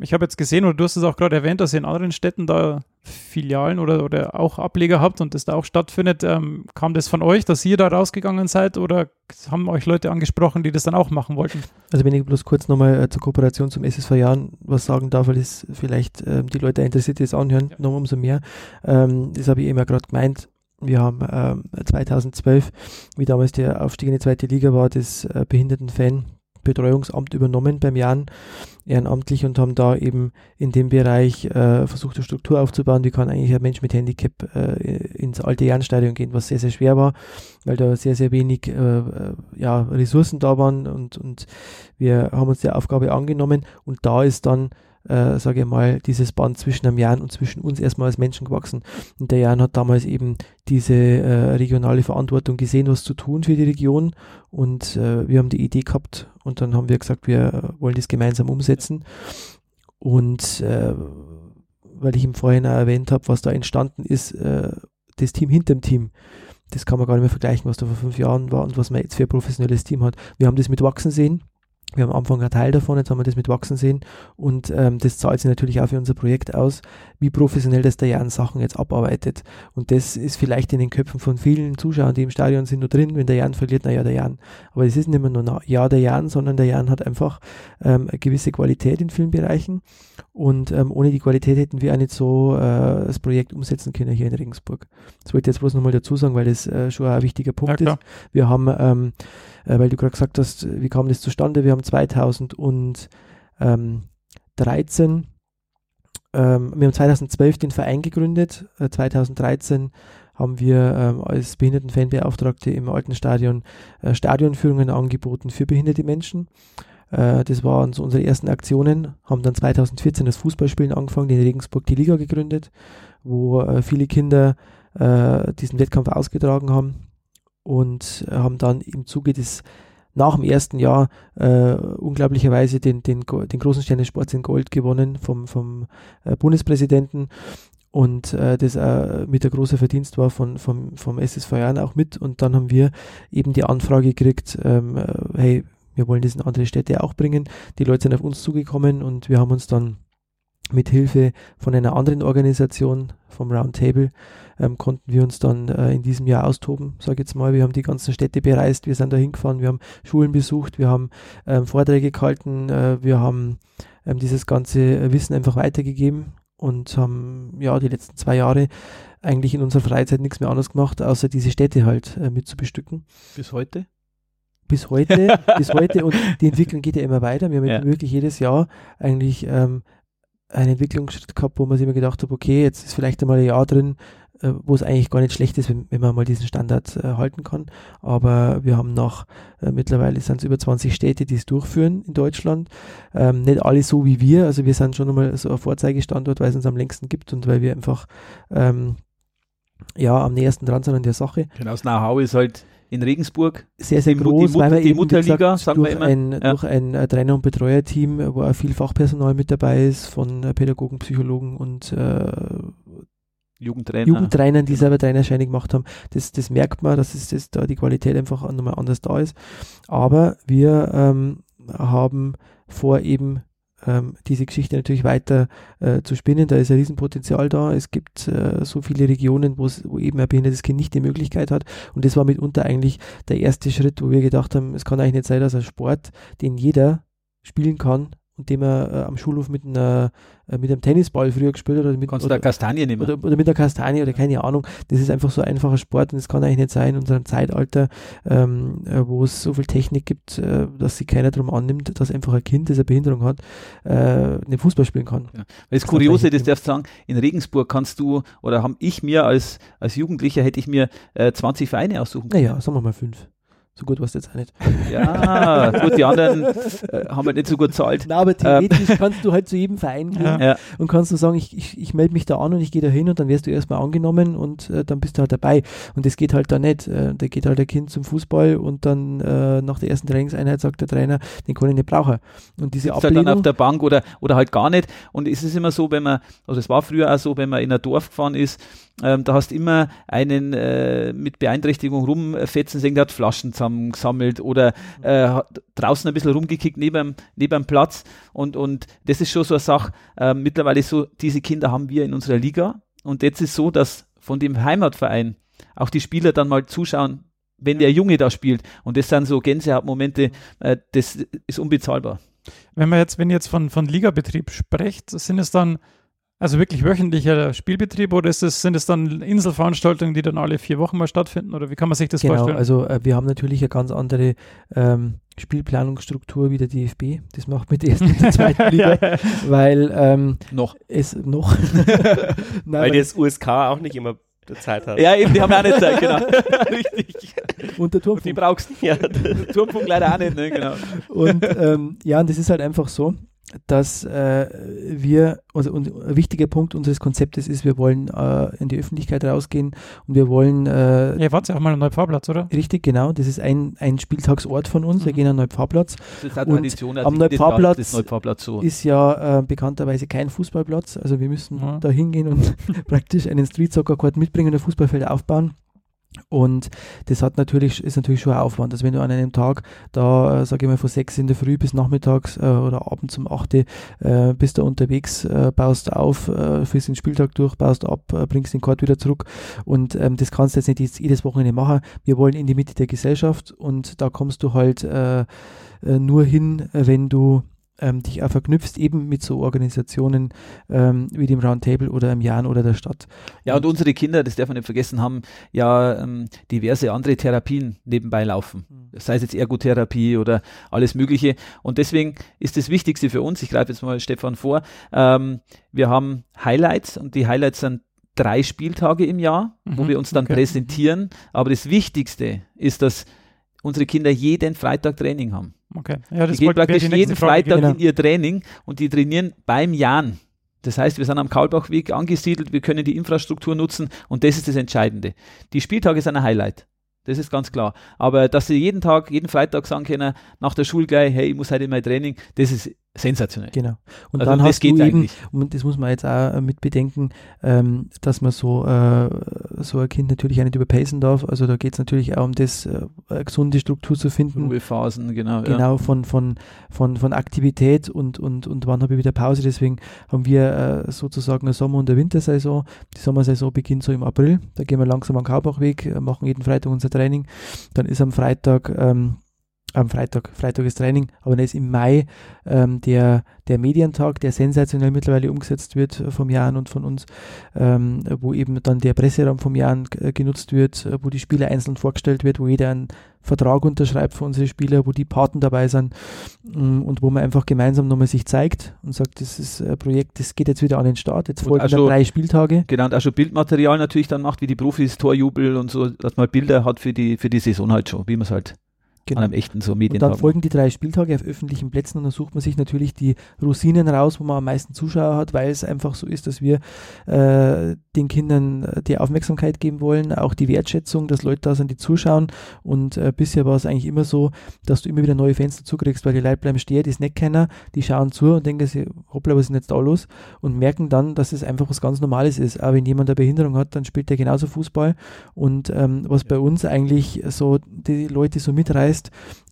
ich habe jetzt gesehen, oder du hast es auch gerade erwähnt, dass ihr in anderen Städten da Filialen oder, oder auch Ableger habt und das da auch stattfindet. Ähm, kam das von euch, dass ihr da rausgegangen seid oder haben euch Leute angesprochen, die das dann auch machen wollten? Also wenn ich bloß kurz nochmal äh, zur Kooperation zum SSV Jahren was sagen darf, weil es vielleicht äh, die Leute interessiert, die es anhören, ja. noch umso mehr. Ähm, das habe ich eben ja gerade gemeint. Wir haben ähm, 2012, wie damals der Aufstieg in die zweite Liga war, das äh, Behindertenfan Betreuungsamt übernommen beim Jan ehrenamtlich und haben da eben in dem Bereich äh, versucht, eine Struktur aufzubauen, wie kann eigentlich ein Mensch mit Handicap äh, ins alte Jahrenstadion gehen, was sehr, sehr schwer war, weil da sehr, sehr wenig äh, äh, ja, Ressourcen da waren und, und wir haben uns der Aufgabe angenommen. Und da ist dann äh, sage ich mal, dieses Band zwischen dem Jan und zwischen uns erstmal als Menschen gewachsen. Und der Jan hat damals eben diese äh, regionale Verantwortung gesehen, was zu tun für die Region. Und äh, wir haben die Idee gehabt und dann haben wir gesagt, wir wollen das gemeinsam umsetzen. Und äh, weil ich im Vorhinein erwähnt habe, was da entstanden ist, äh, das Team hinter dem Team, das kann man gar nicht mehr vergleichen, was da vor fünf Jahren war und was man jetzt für ein professionelles Team hat. Wir haben das mit wachsen sehen wir haben am Anfang einen Teil davon, jetzt haben wir das mit wachsen sehen und ähm, das zahlt sich natürlich auch für unser Projekt aus, wie professionell das der Jan Sachen jetzt abarbeitet. Und das ist vielleicht in den Köpfen von vielen Zuschauern, die im Stadion sind, nur drin, wenn der Jan verliert, naja, der Jan. Aber es ist nicht mehr nur ja der Jan, sondern der Jan hat einfach ähm, eine gewisse Qualität in vielen Bereichen und ähm, ohne die Qualität hätten wir auch nicht so äh, das Projekt umsetzen können hier in Regensburg. Das wollte ich jetzt bloß nochmal dazu sagen, weil das äh, schon ein wichtiger Punkt ja, ist. Wir haben ähm, äh, weil du gerade gesagt hast, wie kam das zustande? Wir haben 2013, ähm, ähm, wir haben 2012 den Verein gegründet, äh, 2013 haben wir ähm, als Behindertenfanbeauftragte im alten Stadion äh, Stadionführungen angeboten für behinderte Menschen. Äh, das waren so unsere ersten Aktionen, haben dann 2014 das Fußballspielen angefangen, in Regensburg die Liga gegründet, wo äh, viele Kinder äh, diesen Wettkampf ausgetragen haben und haben dann im Zuge des nach dem ersten Jahr äh, unglaublicherweise den, den, den großen Stern des Sports in Gold gewonnen vom, vom äh, Bundespräsidenten und äh, das äh, mit der große Verdienst war von, vom, vom SSV Jahren auch mit und dann haben wir eben die Anfrage gekriegt, ähm, äh, hey, wir wollen das in andere Städte auch bringen. Die Leute sind auf uns zugekommen und wir haben uns dann mit Hilfe von einer anderen Organisation, vom Roundtable, ähm, konnten wir uns dann äh, in diesem Jahr austoben, sage ich jetzt mal. Wir haben die ganzen Städte bereist, wir sind da hingefahren, wir haben Schulen besucht, wir haben ähm, Vorträge gehalten, äh, wir haben ähm, dieses ganze Wissen einfach weitergegeben und haben ja die letzten zwei Jahre eigentlich in unserer Freizeit nichts mehr anderes gemacht, außer diese Städte halt äh, mit zu bestücken. Bis heute? Bis heute, <laughs> bis heute und die Entwicklung geht ja immer weiter. Wir haben ja. wirklich jedes Jahr eigentlich ähm, einen Entwicklungsschritt gehabt, wo man sich immer gedacht hat, okay, jetzt ist vielleicht einmal ein Jahr drin, äh, wo es eigentlich gar nicht schlecht ist, wenn, wenn man mal diesen Standard äh, halten kann. Aber wir haben noch, äh, mittlerweile sind es über 20 Städte, die es durchführen in Deutschland. Ähm, nicht alle so wie wir, also wir sind schon einmal so ein Vorzeigestandort, weil es uns am längsten gibt und weil wir einfach ähm, ja am nächsten dran sind an der Sache. Genau, das Know-how ist halt in Regensburg. Sehr, sehr groß, die, weil wir die eben, Mutterliga, gesagt, sagen wir immer. Ein, ja. Durch ein äh, Trainer- und Betreuerteam, wo auch viel Fachpersonal mit dabei ist, von äh, Pädagogen, Psychologen und äh, Jugendtrainer. Jugendtrainern, die selber Trainerscheine gemacht haben. Das, das merkt man, dass es, das da die Qualität einfach nochmal anders da ist. Aber wir ähm, haben vor, eben ähm, diese Geschichte natürlich weiter äh, zu spinnen. Da ist ein Riesenpotenzial da. Es gibt äh, so viele Regionen, wo eben ein behindertes Kind nicht die Möglichkeit hat. Und das war mitunter eigentlich der erste Schritt, wo wir gedacht haben, es kann eigentlich nicht sein, dass ein Sport, den jeder spielen kann und dem er äh, am Schulhof mit, einer, äh, mit einem Tennisball früher gespielt hat oder mit, Kannst du oder, da Kastanie nehmen? oder, oder mit der Kastanie oder keine Ahnung. Das ist einfach so ein einfacher Sport und es kann eigentlich nicht sein in unserem Zeitalter, ähm, äh, wo es so viel Technik gibt, äh, dass sich keiner darum annimmt, dass einfach ein Kind, das eine Behinderung hat, äh, einen Fußball spielen kann. Ja. Weil das Das Kuriose, das darfst du sagen, in Regensburg kannst du, oder haben ich mir als, als Jugendlicher, hätte ich mir äh, 20 Vereine aussuchen können. Naja, sagen wir mal fünf. So gut war es jetzt auch nicht. Ja, gut, die anderen äh, haben halt nicht so gut zahlt. Na, aber theoretisch kannst du halt zu jedem Verein gehen Ja. Und kannst du sagen, ich, ich, ich melde mich da an und ich gehe da hin und dann wirst du erstmal angenommen und äh, dann bist du halt dabei. Und das geht halt da nicht. Äh, da geht halt ein Kind zum Fußball und dann äh, nach der ersten Trainingseinheit sagt der Trainer, den kann ich nicht brauchen. Und diese sitzt halt dann auf Ablehnung, der Bank oder, oder halt gar nicht. Und es ist immer so, wenn man, also es war früher auch so, wenn man in ein Dorf gefahren ist, ähm, da hast immer einen äh, mit Beeinträchtigung rumfetzen sehen, der hat Flaschen zusammengesammelt oder äh, draußen ein bisschen rumgekickt neben, neben dem Platz. Und, und das ist schon so eine Sache. Äh, mittlerweile so, diese Kinder haben wir in unserer Liga. Und jetzt ist so, dass von dem Heimatverein auch die Spieler dann mal zuschauen, wenn der Junge da spielt. Und das sind so Gänsehautmomente, äh, das ist unbezahlbar. Wenn man jetzt, wenn ihr jetzt von, von Ligabetrieb sprecht, sind es dann also wirklich wöchentlicher Spielbetrieb oder ist es, sind es dann Inselveranstaltungen, die dann alle vier Wochen mal stattfinden oder wie kann man sich das genau, vorstellen? also äh, wir haben natürlich eine ganz andere ähm, Spielplanungsstruktur wie der DFB. Das macht mit der ersten und der zweiten Liga, ja, ja. weil ähm, Noch. es noch <laughs> Nein, Weil das USK auch nicht immer Zeit hat. Ja, eben, die haben ja auch nicht Zeit, genau. <laughs> Richtig. unter Und die Turmfunk. brauchst du. <laughs> Ja. Turmfunk leider auch nicht, ne? Genau. Und ähm, ja, und das ist halt einfach so, dass äh, wir, also und ein wichtiger Punkt unseres Konzeptes ist, wir wollen äh, in die Öffentlichkeit rausgehen und wir wollen äh, Ihr wart ja auch mal am Neupfarrplatz, oder? richtig genau, das ist ein, ein Spieltagsort von uns, wir Mhm. gehen an den Neupfarrplatz, Das ist Und Tradition. am jedes Jahr Neupfarrplatz Das Neupfarrplatz so. ist ja äh, bekannterweise kein Fußballplatz, also wir müssen Ja. da hingehen und <laughs> praktisch einen Street Soccer Court mitbringen und ein Fußballfeld aufbauen. Und das hat natürlich, ist natürlich schon ein Aufwand. Also wenn du an einem Tag da, äh, sage ich mal, von sechs in der Früh bis nachmittags äh, oder abends um 8 äh, bist du unterwegs, äh, baust auf, äh, führst den Spieltag durch, baust ab, äh, bringst den Court wieder zurück und ähm, das kannst du jetzt nicht jedes- jedes Wochenende machen. Wir wollen in die Mitte der Gesellschaft und da kommst du halt äh, äh, nur hin, wenn du ähm, dich auch verknüpfst eben mit so Organisationen ähm, wie dem Roundtable oder im Jan oder der Stadt. Ja, und unsere Kinder, das darf man nicht vergessen, haben ja ähm, diverse andere Therapien nebenbei laufen. Sei es jetzt Ergotherapie oder alles Mögliche. Und deswegen ist das Wichtigste für uns, ich greife jetzt mal Stefan vor, ähm, wir haben Highlights und die Highlights sind drei Spieltage im Jahr, wo Mhm, wir uns dann okay. präsentieren. Aber das Wichtigste ist, dass unsere Kinder jeden Freitag Training haben. Okay. Ja, Die gehen praktisch jeden Frage Freitag genau. in ihr Training und die trainieren beim Jan. Das heißt, wir sind am Kaulbachweg angesiedelt, wir können die Infrastruktur nutzen und das ist das Entscheidende. Die Spieltage sind ein Highlight. Das ist ganz klar. Aber dass sie jeden Tag, jeden Freitag sagen können, nach der Schule gleich, hey, ich muss heute in mein Training, das ist sensationell. Genau. Und Also dann das hast du eben, eigentlich. und das muss man jetzt auch äh, mit bedenken, ähm, dass man so, äh, so ein Kind natürlich auch nicht überpacen darf. Also da geht es natürlich auch um das, äh, eine gesunde Struktur zu finden. Ruhephasen, genau. Ja. Genau, von, von, von, von Aktivität und, und, und wann habe ich wieder Pause. Deswegen haben wir äh, sozusagen eine Sommer- und eine Wintersaison. Die Sommersaison beginnt so im April. Da gehen wir langsam am Kaubachweg, äh, machen jeden Freitag unser Training. Dann ist am Freitag, ähm, am Freitag, Freitag ist Training, aber dann ist im Mai ähm, der, der Medientag, der sensationell mittlerweile umgesetzt wird äh, vom Jan und von uns, ähm, wo eben dann der Presseraum vom Jan äh, genutzt wird, äh, wo die Spieler einzeln vorgestellt wird, wo jeder einen Vertrag unterschreibt für unsere Spieler, wo die Paten dabei sind mm, und wo man einfach gemeinsam nochmal sich zeigt und sagt, das ist ein Projekt, das geht jetzt wieder an den Start, jetzt folgen also- drei Spieltage. Genau, und auch schon Bildmaterial natürlich dann macht, wie die Profis, Torjubel und so, dass man Bilder hat für die, für die Saison halt schon, wie man es halt Genau. an einem echten so Und Medientag dann folgen die drei Spieltage auf öffentlichen Plätzen und dann sucht man sich natürlich die Rosinen raus, wo man am meisten Zuschauer hat, weil es einfach so ist, dass wir äh, den Kindern äh, die Aufmerksamkeit geben wollen, auch die Wertschätzung, dass Leute da sind, die zuschauen. Und äh, bisher war es eigentlich immer so, dass du immer wieder neue Fans dazukriegst, weil die Leute bleiben stehen, die ist nicht keiner, die schauen zu und denken sich, hoppla, was ist denn jetzt da los? Und merken dann, dass es einfach was ganz Normales ist. Aber wenn jemand eine Behinderung hat, dann spielt er genauso Fußball. Und ähm, was bei uns eigentlich so die Leute so mitreißt,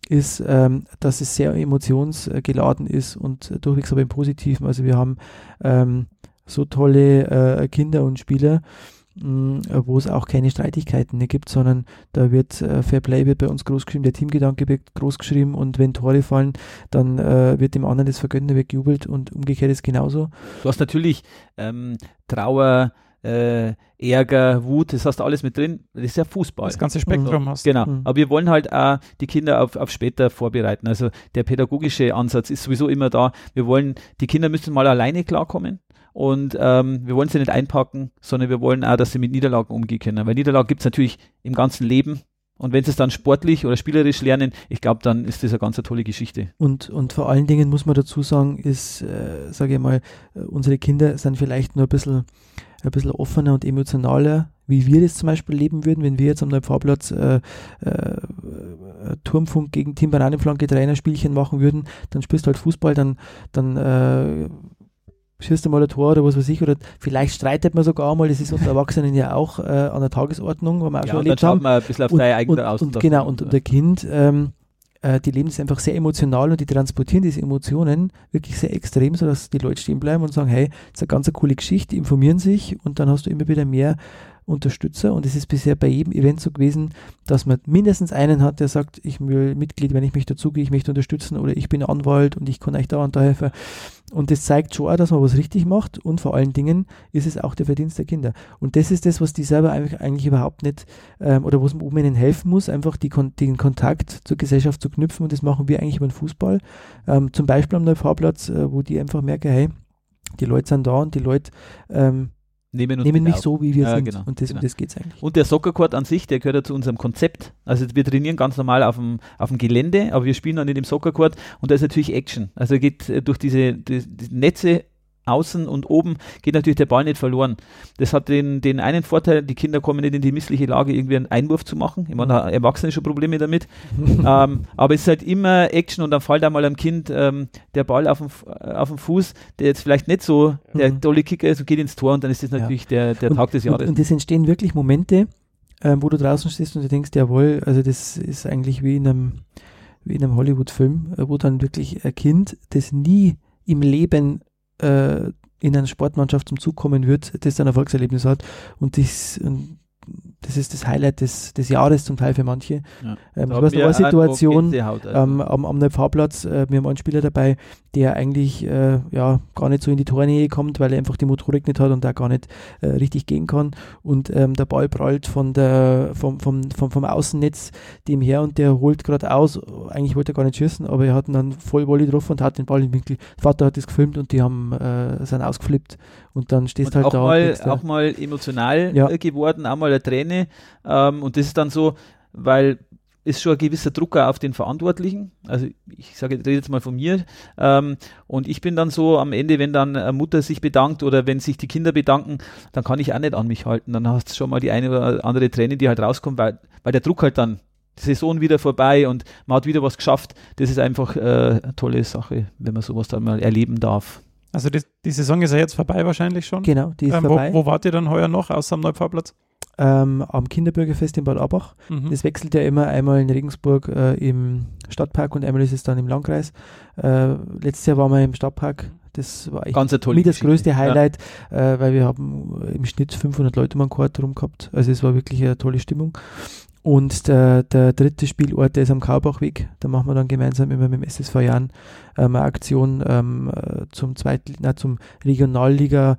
ist, ähm, dass es sehr emotionsgeladen ist und durchwegs aber im Positiven. Also wir haben ähm, so tolle äh, Kinder und Spieler, mh, wo es auch keine Streitigkeiten mehr gibt, sondern da wird äh, Fair Play wird bei uns groß geschrieben, der Teamgedanke wird groß geschrieben und wenn Tore fallen, dann äh, wird dem anderen das Vergönnte weggejubelt und umgekehrt ist genauso. Du hast natürlich ähm, Trauer, äh, Ärger, Wut, das hast du alles mit drin. Das ist ja Fußball. Das ganze Spektrum Mhm. hast. Genau, Mhm. aber wir wollen halt auch die Kinder auf, auf später vorbereiten. Also der pädagogische Ansatz ist sowieso immer da. Wir wollen, die Kinder müssen mal alleine klarkommen und ähm, wir wollen sie nicht einpacken, sondern wir wollen auch, dass sie mit Niederlagen umgehen können. Weil Niederlagen gibt es natürlich im ganzen Leben und wenn sie es dann sportlich oder spielerisch lernen, ich glaube, dann ist das eine ganz eine tolle Geschichte. Und, und vor allen Dingen muss man dazu sagen, ist, äh, sage ich mal, äh, unsere Kinder sind vielleicht nur ein bisschen, ein bisschen offener und emotionaler, wie wir das zum Beispiel leben würden, wenn wir jetzt am Neupfarrplatz äh, äh, äh, Turmfunk gegen Team Bananenflanke Trainerspielchen machen würden, dann spielst du halt Fußball, dann, dann äh, schießt du mal ein Tor oder was weiß ich, oder vielleicht streitet man sogar mal, das ist unter Erwachsenen ja auch äh, an der Tagesordnung, wo wir auch Ja, schon und dann erlebt schaut haben. man ein bisschen auf und, deine eigene und, und genau, und, und der Kind, ähm, äh, die leben das einfach sehr emotional und die transportieren diese Emotionen wirklich sehr extrem, sodass die Leute stehen bleiben und sagen, hey, das ist eine ganz coole Geschichte, informieren sich und dann hast du immer wieder mehr Unterstützer und es ist bisher bei jedem Event so gewesen, dass man mindestens einen hat, der sagt, ich will Mitglied, wenn ich mich dazugehe, ich möchte unterstützen oder ich bin Anwalt und ich kann euch da und da helfen. Und das zeigt schon auch, dass man was richtig macht und vor allen Dingen ist es auch der Verdienst der Kinder. Und das ist das, was die selber eigentlich, eigentlich überhaupt nicht ähm, oder wo es oben ihnen helfen muss, einfach die, den Kontakt zur Gesellschaft zu knüpfen und das machen wir eigentlich über den Fußball. Ähm, zum Beispiel am Neufahrplatz, äh, wo die einfach merken, hey, die Leute sind da und die Leute ähm, nehmen, uns nehmen mich auf. so, wie wir Ja, sind. genau, und das, genau. das geht es eigentlich. Und der Soccercourt an sich, der gehört ja zu unserem Konzept. Also wir trainieren ganz normal auf dem, auf dem Gelände, aber wir spielen dann in dem Soccercourt und da ist natürlich Action. Also geht äh, durch diese die, die Netze außen und oben geht natürlich der Ball nicht verloren. Das hat den, den einen Vorteil, die Kinder kommen nicht in die missliche Lage, irgendwie einen Einwurf zu machen. Ich meine, haben Erwachsene schon Probleme damit. <laughs> ähm, aber es ist halt immer Action und dann fällt da mal einem Kind ähm, der Ball auf dem, auf dem Fuß, der jetzt vielleicht nicht so der Mhm. tolle Kicker ist und geht ins Tor und dann ist das Ja. natürlich der, der und, Tag des Jahres. Und, und es entstehen wirklich Momente, ähm, wo du draußen stehst und du denkst, jawohl, also das ist eigentlich wie in einem, wie in einem Hollywood-Film, äh, wo dann wirklich ein Kind, das nie im Leben äh, in einer Sportmannschaft zum Zug kommen wird, das ein Erfolgserlebnis hat und das, und das ist das Highlight des, des Jahres zum Teil für manche. Ja. Ähm, Da haben noch eine Situation, also. ähm, am, am Neupfarrplatz, äh, wir haben einen Spieler dabei, der eigentlich äh, ja, gar nicht so in die Tornähe kommt, weil er einfach die Motorik nicht hat und da gar nicht äh, richtig gehen kann. Und ähm, der Ball prallt von der, vom, vom, vom, vom Außennetz dem her und der holt gerade aus. Eigentlich wollte er gar nicht schießen, aber er hat ihn dann voll Volley drauf und hat den Ball im Winkel. Der Vater hat das gefilmt und die haben äh, sind ausgeflippt und dann stehst und halt auch, da. mal, auch mal emotional Ja. äh, geworden, auch mal eine Träne. Ähm, und das ist dann so, weil ist schon ein gewisser Druck auch auf den Verantwortlichen. Also ich sage, ich rede jetzt mal von mir. Ähm, und ich bin dann so am Ende, wenn dann eine Mutter sich bedankt oder wenn sich die Kinder bedanken, dann kann ich auch nicht an mich halten. Dann hast du schon mal die eine oder andere Träne, die halt rauskommt, weil, weil der Druck halt dann die Saison wieder vorbei und man hat wieder was geschafft. Das ist einfach äh, eine tolle Sache, wenn man sowas dann mal erleben darf. Also die, die Saison ist ja jetzt vorbei wahrscheinlich schon. Genau, die ist Ähm, vorbei. wo, wo wart ihr dann heuer noch, außer am Neupfarrplatz? Ähm, am Kinderbürgerfest in Bad Abach. Mhm. Das wechselt ja immer einmal in Regensburg äh, im Stadtpark und einmal ist es dann im Landkreis. Äh, letztes Jahr waren wir im Stadtpark. Das war echt Ganz eine tolle mit das größte Highlight, äh, weil wir haben im Schnitt 500 Leute am Court rum gehabt. Also es war wirklich eine tolle Stimmung. Und der, der dritte Spielort, der ist am Kaubachweg. Da machen wir dann gemeinsam immer mit dem SSV Jan ähm, eine Aktion ähm, äh, zum Zweit na, zum Regionalliga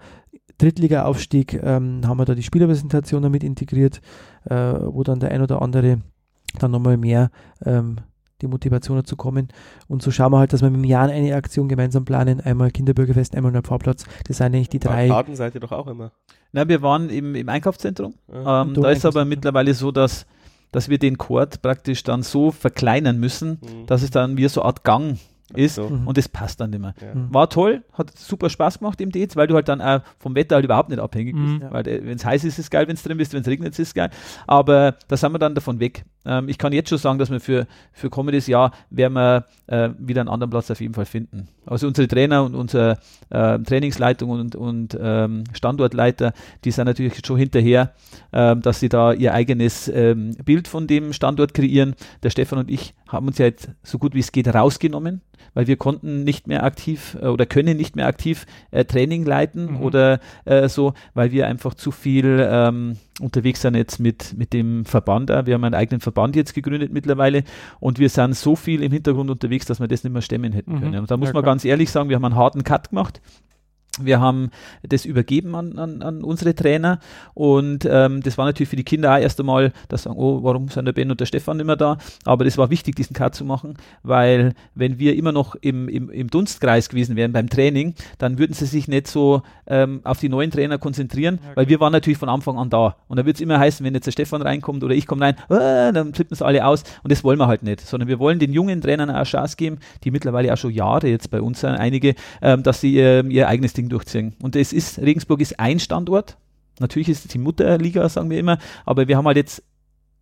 Drittliga-Aufstieg ähm, haben wir da die Spielerpräsentation damit integriert, äh, wo dann der ein oder andere dann nochmal mehr ähm, die Motivation dazu kommen. Und so schauen wir halt, dass wir mit dem Jan eine Aktion gemeinsam planen. Einmal Kinderbürgerfest, einmal Pfarrplatz. Das sind eigentlich die drei. Baden seid ihr doch auch immer. Na, wir waren im, im Einkaufszentrum. Ja. Ähm, da ist aber mittlerweile so, dass, dass wir den Chord praktisch dann so verkleinern müssen, Mhm. dass es dann wie so eine Art Gang ist So. Mhm. und das passt dann nicht mehr. Ja. Mhm. War toll, hat super Spaß gemacht im Dates, weil du halt dann auch vom Wetter halt überhaupt nicht abhängig Mhm. bist. Weil wenn es heiß ist, ist es geil, wenn es drin bist, wenn es regnet, ist es geil. Aber da sind wir dann davon weg. Ähm, ich kann jetzt schon sagen, dass wir für, für kommendes Jahr werden wir äh, wieder einen anderen Platz auf jeden Fall finden. Also unsere Trainer und unsere äh, Trainingsleitung und, und ähm, Standortleiter, die sind natürlich schon hinterher, ähm, dass sie da ihr eigenes ähm, Bild von dem Standort kreieren. Der Stefan und ich haben uns ja jetzt so gut wie es geht rausgenommen, weil wir konnten nicht mehr aktiv äh, oder können nicht mehr aktiv äh, Training leiten mhm. oder äh, so, weil wir einfach zu viel ähm, unterwegs sind jetzt mit, mit dem Verband. Wir haben einen eigenen Verband jetzt gegründet mittlerweile und wir sind so viel im Hintergrund unterwegs, dass wir das nicht mehr stemmen hätten mhm. können. Und da muss ja, man klar. ganz ehrlich sagen, wir haben einen harten Cut gemacht. Wir haben das übergeben an, an, an unsere Trainer und ähm, das war natürlich für die Kinder auch erst einmal, dass sagen, oh, warum sind der Ben und der Stefan nicht mehr da? Aber das war wichtig, diesen Cut zu machen, weil wenn wir immer noch im, im, im Dunstkreis gewesen wären beim Training, dann würden sie sich nicht so ähm, auf die neuen Trainer konzentrieren, okay. weil wir waren natürlich von Anfang an da. Und da wird es immer heißen, wenn jetzt der Stefan reinkommt oder ich komme rein, äh, dann flippen sie alle aus und das wollen wir halt nicht, sondern wir wollen den jungen Trainern eine Chance geben, die mittlerweile auch schon Jahre jetzt bei uns sind, einige, ähm, dass sie äh, ihr eigenes Ding Ding durchziehen. Und es ist, Regensburg ist ein Standort. Natürlich ist es die Mutterliga, sagen wir immer, aber wir haben halt jetzt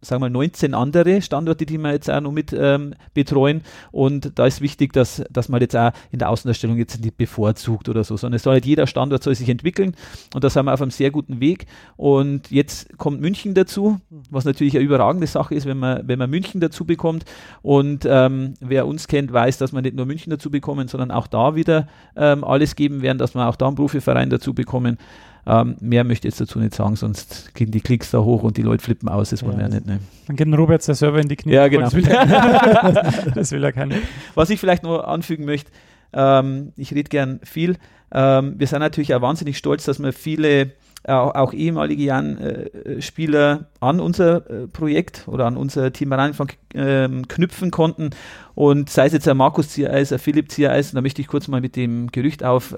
sagen wir mal, 19 andere Standorte, die wir jetzt auch noch mit ähm, betreuen. Und da ist wichtig, dass, dass man jetzt auch in der Außendarstellung jetzt nicht bevorzugt oder so, sondern es soll halt jeder Standort soll sich entwickeln. Und da sind wir auf einem sehr guten Weg. Und jetzt kommt München dazu, was natürlich eine überragende Sache ist, wenn man, wenn man München dazu bekommt. Und ähm, wer uns kennt, weiß, dass wir nicht nur München dazu bekommen, sondern auch da wieder ähm, alles geben werden, dass wir auch da einen Profiverein dazu bekommen. Ähm, mehr möchte ich jetzt dazu nicht sagen, sonst gehen die Klicks da hoch und die Leute flippen aus. Das wollen ja, wir ja nicht. Ne? Dann geht Robert der Server in die Knie. Ja, genau. Das will, er, <laughs> das will er keiner. Was ich vielleicht noch anfügen möchte, ähm, ich rede gern viel. Ähm, wir sind natürlich auch wahnsinnig stolz, dass wir viele äh, auch ehemalige Jan-Spieler äh, an unser äh, Projekt oder an unser Team Rheinfang ähm, knüpfen konnten. Und sei es jetzt ein Markus Ziereis, ein Philipp Ziereis, da möchte ich kurz mal mit dem Gerücht auf,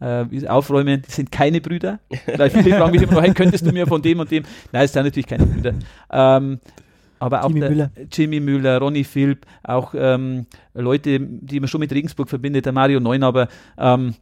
äh, aufräumen, die sind keine Brüder. Weil viele fragen mich immer, hey, könntest du mir von dem und dem? Nein, es sind natürlich keine Brüder. Ähm, aber auch Jimmy Müller. Jimmy Müller, Ronny Philipp, auch ähm, Leute, die man schon mit Regensburg verbindet, der Mario Neunaber, ähm,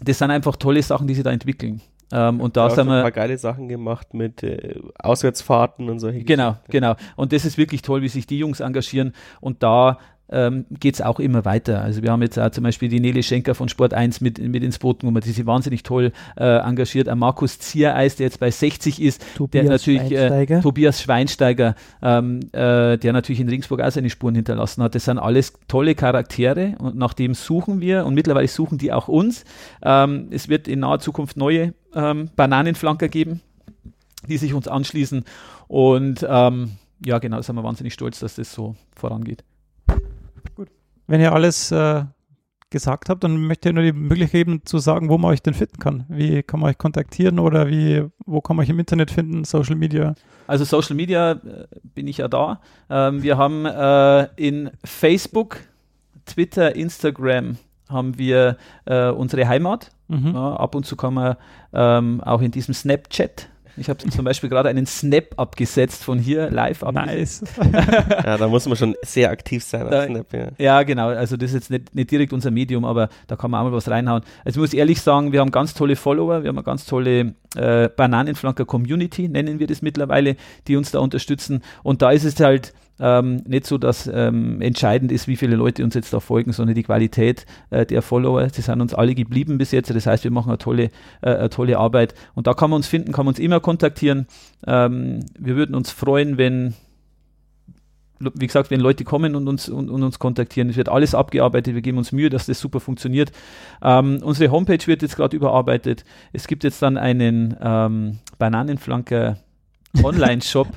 das sind einfach tolle Sachen, die sie da entwickeln. Ähm, und da ja, haben wir ein paar geile Sachen gemacht mit äh, Auswärtsfahrten und solche Genau, Geschichten. genau. Und das ist wirklich toll, wie sich die Jungs engagieren und da ähm, geht es auch immer weiter. Also wir haben jetzt auch zum Beispiel die Nele Schenker von Sport 1 mit, mit ins Boot genommen, die sich wahnsinnig toll äh, engagiert. Ein Markus Ziereis, der jetzt bei 60 ist, Tobias der natürlich Schweinsteiger. Äh, Tobias Schweinsteiger, ähm, äh, der natürlich in Regensburg auch seine Spuren hinterlassen hat. Das sind alles tolle Charaktere und nach dem suchen wir und mittlerweile suchen die auch uns. Ähm, es wird in naher Zukunft neue ähm, Bananenflanker geben, die sich uns anschließen und ähm, ja, genau, sind wir wahnsinnig stolz, dass das so vorangeht. Wenn ihr alles äh, gesagt habt, dann möchte ich nur die Möglichkeit geben zu sagen, wo man euch denn finden kann. Wie kann man euch kontaktieren oder wie, wo kann man euch im Internet finden, Social Media? Also Social Media äh, bin ich ja da. Ähm, wir haben äh, in Facebook, Twitter, Instagram haben wir äh, unsere Heimat. Mhm. Ja, ab und zu kann man ähm, auch in diesem Snapchat ich habe zum Beispiel gerade einen Snap abgesetzt von hier live abgesetzt. Nice. <laughs> ja, da muss man schon sehr aktiv sein da, Snap, ja. ja. genau. Also das ist jetzt nicht, nicht direkt unser Medium, aber da kann man auch mal was reinhauen. Also ich muss ehrlich sagen, wir haben ganz tolle Follower, wir haben eine ganz tolle äh, Bananenflanker Community, nennen wir das mittlerweile, die uns da unterstützen. Und da ist es halt ähm, nicht so, dass ähm, entscheidend ist, wie viele Leute uns jetzt da folgen, sondern die Qualität äh, der Follower. Sie sind uns alle geblieben bis jetzt. Das heißt, wir machen eine tolle, äh, eine tolle Arbeit. Und da kann man uns finden, kann man uns immer kontaktieren. Ähm, wir würden uns freuen, wenn wie gesagt, wenn Leute kommen und uns, und, und, uns kontaktieren, es wird alles abgearbeitet, wir geben uns Mühe, dass das super funktioniert. Ähm, unsere Homepage wird jetzt gerade überarbeitet. Es gibt jetzt dann einen ähm, Bananenflanker <laughs> Online-Shop,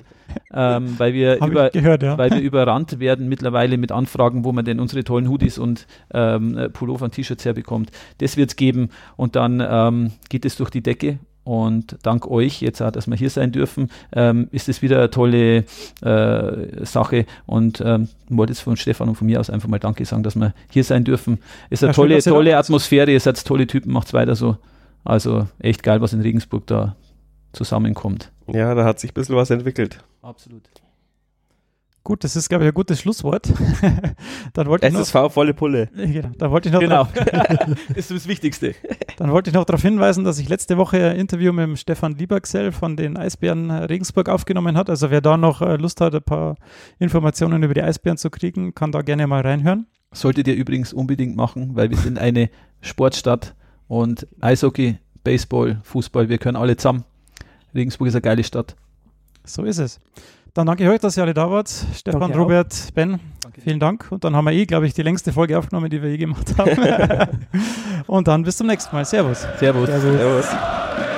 ähm, weil, wir über, gehört, ja. weil wir überrannt werden mittlerweile mit Anfragen, wo man denn unsere tollen Hoodies und ähm, Pullover und T-Shirts herbekommt. Das wird es geben und dann ähm, geht es durch die Decke und dank euch, jetzt auch, dass wir hier sein dürfen, ähm, ist es wieder eine tolle äh, Sache. Und ähm, ich wollte jetzt von Stefan und von mir aus einfach mal Danke sagen, dass wir hier sein dürfen. Ist eine ja, tolle, schön, tolle Atmosphäre, ihr seid tolle Typen, macht's weiter so. Also echt geil, was in Regensburg da zusammenkommt. Ja, da hat sich ein bisschen was entwickelt. Absolut. Gut, das ist, glaube ich, ein gutes Schlusswort. <laughs> dann wollte ich SSV noch, volle Pulle. Genau, da wollte ich noch genau. <laughs> das ist das Wichtigste. Dann wollte ich noch darauf hinweisen, dass ich letzte Woche ein Interview mit dem Stefan Liebergsell von den Eisbären Regensburg aufgenommen hat. Also wer da noch äh, Lust hat, ein paar Informationen über die Eisbären zu kriegen, kann da gerne mal reinhören. Solltet ihr übrigens unbedingt machen, weil wir sind eine Sportstadt und Eishockey, Baseball, Fußball, wir können alle zusammen. Regensburg ist eine geile Stadt. So ist es. Dann danke ich euch, dass ihr alle da wart. Stefan, Danke Robert, Ben, Danke. vielen Dank. Und dann haben wir eh, glaube ich, die längste Folge aufgenommen, die wir je gemacht haben. <laughs> Und dann bis zum nächsten Mal. Servus. Servus. Servus. Servus.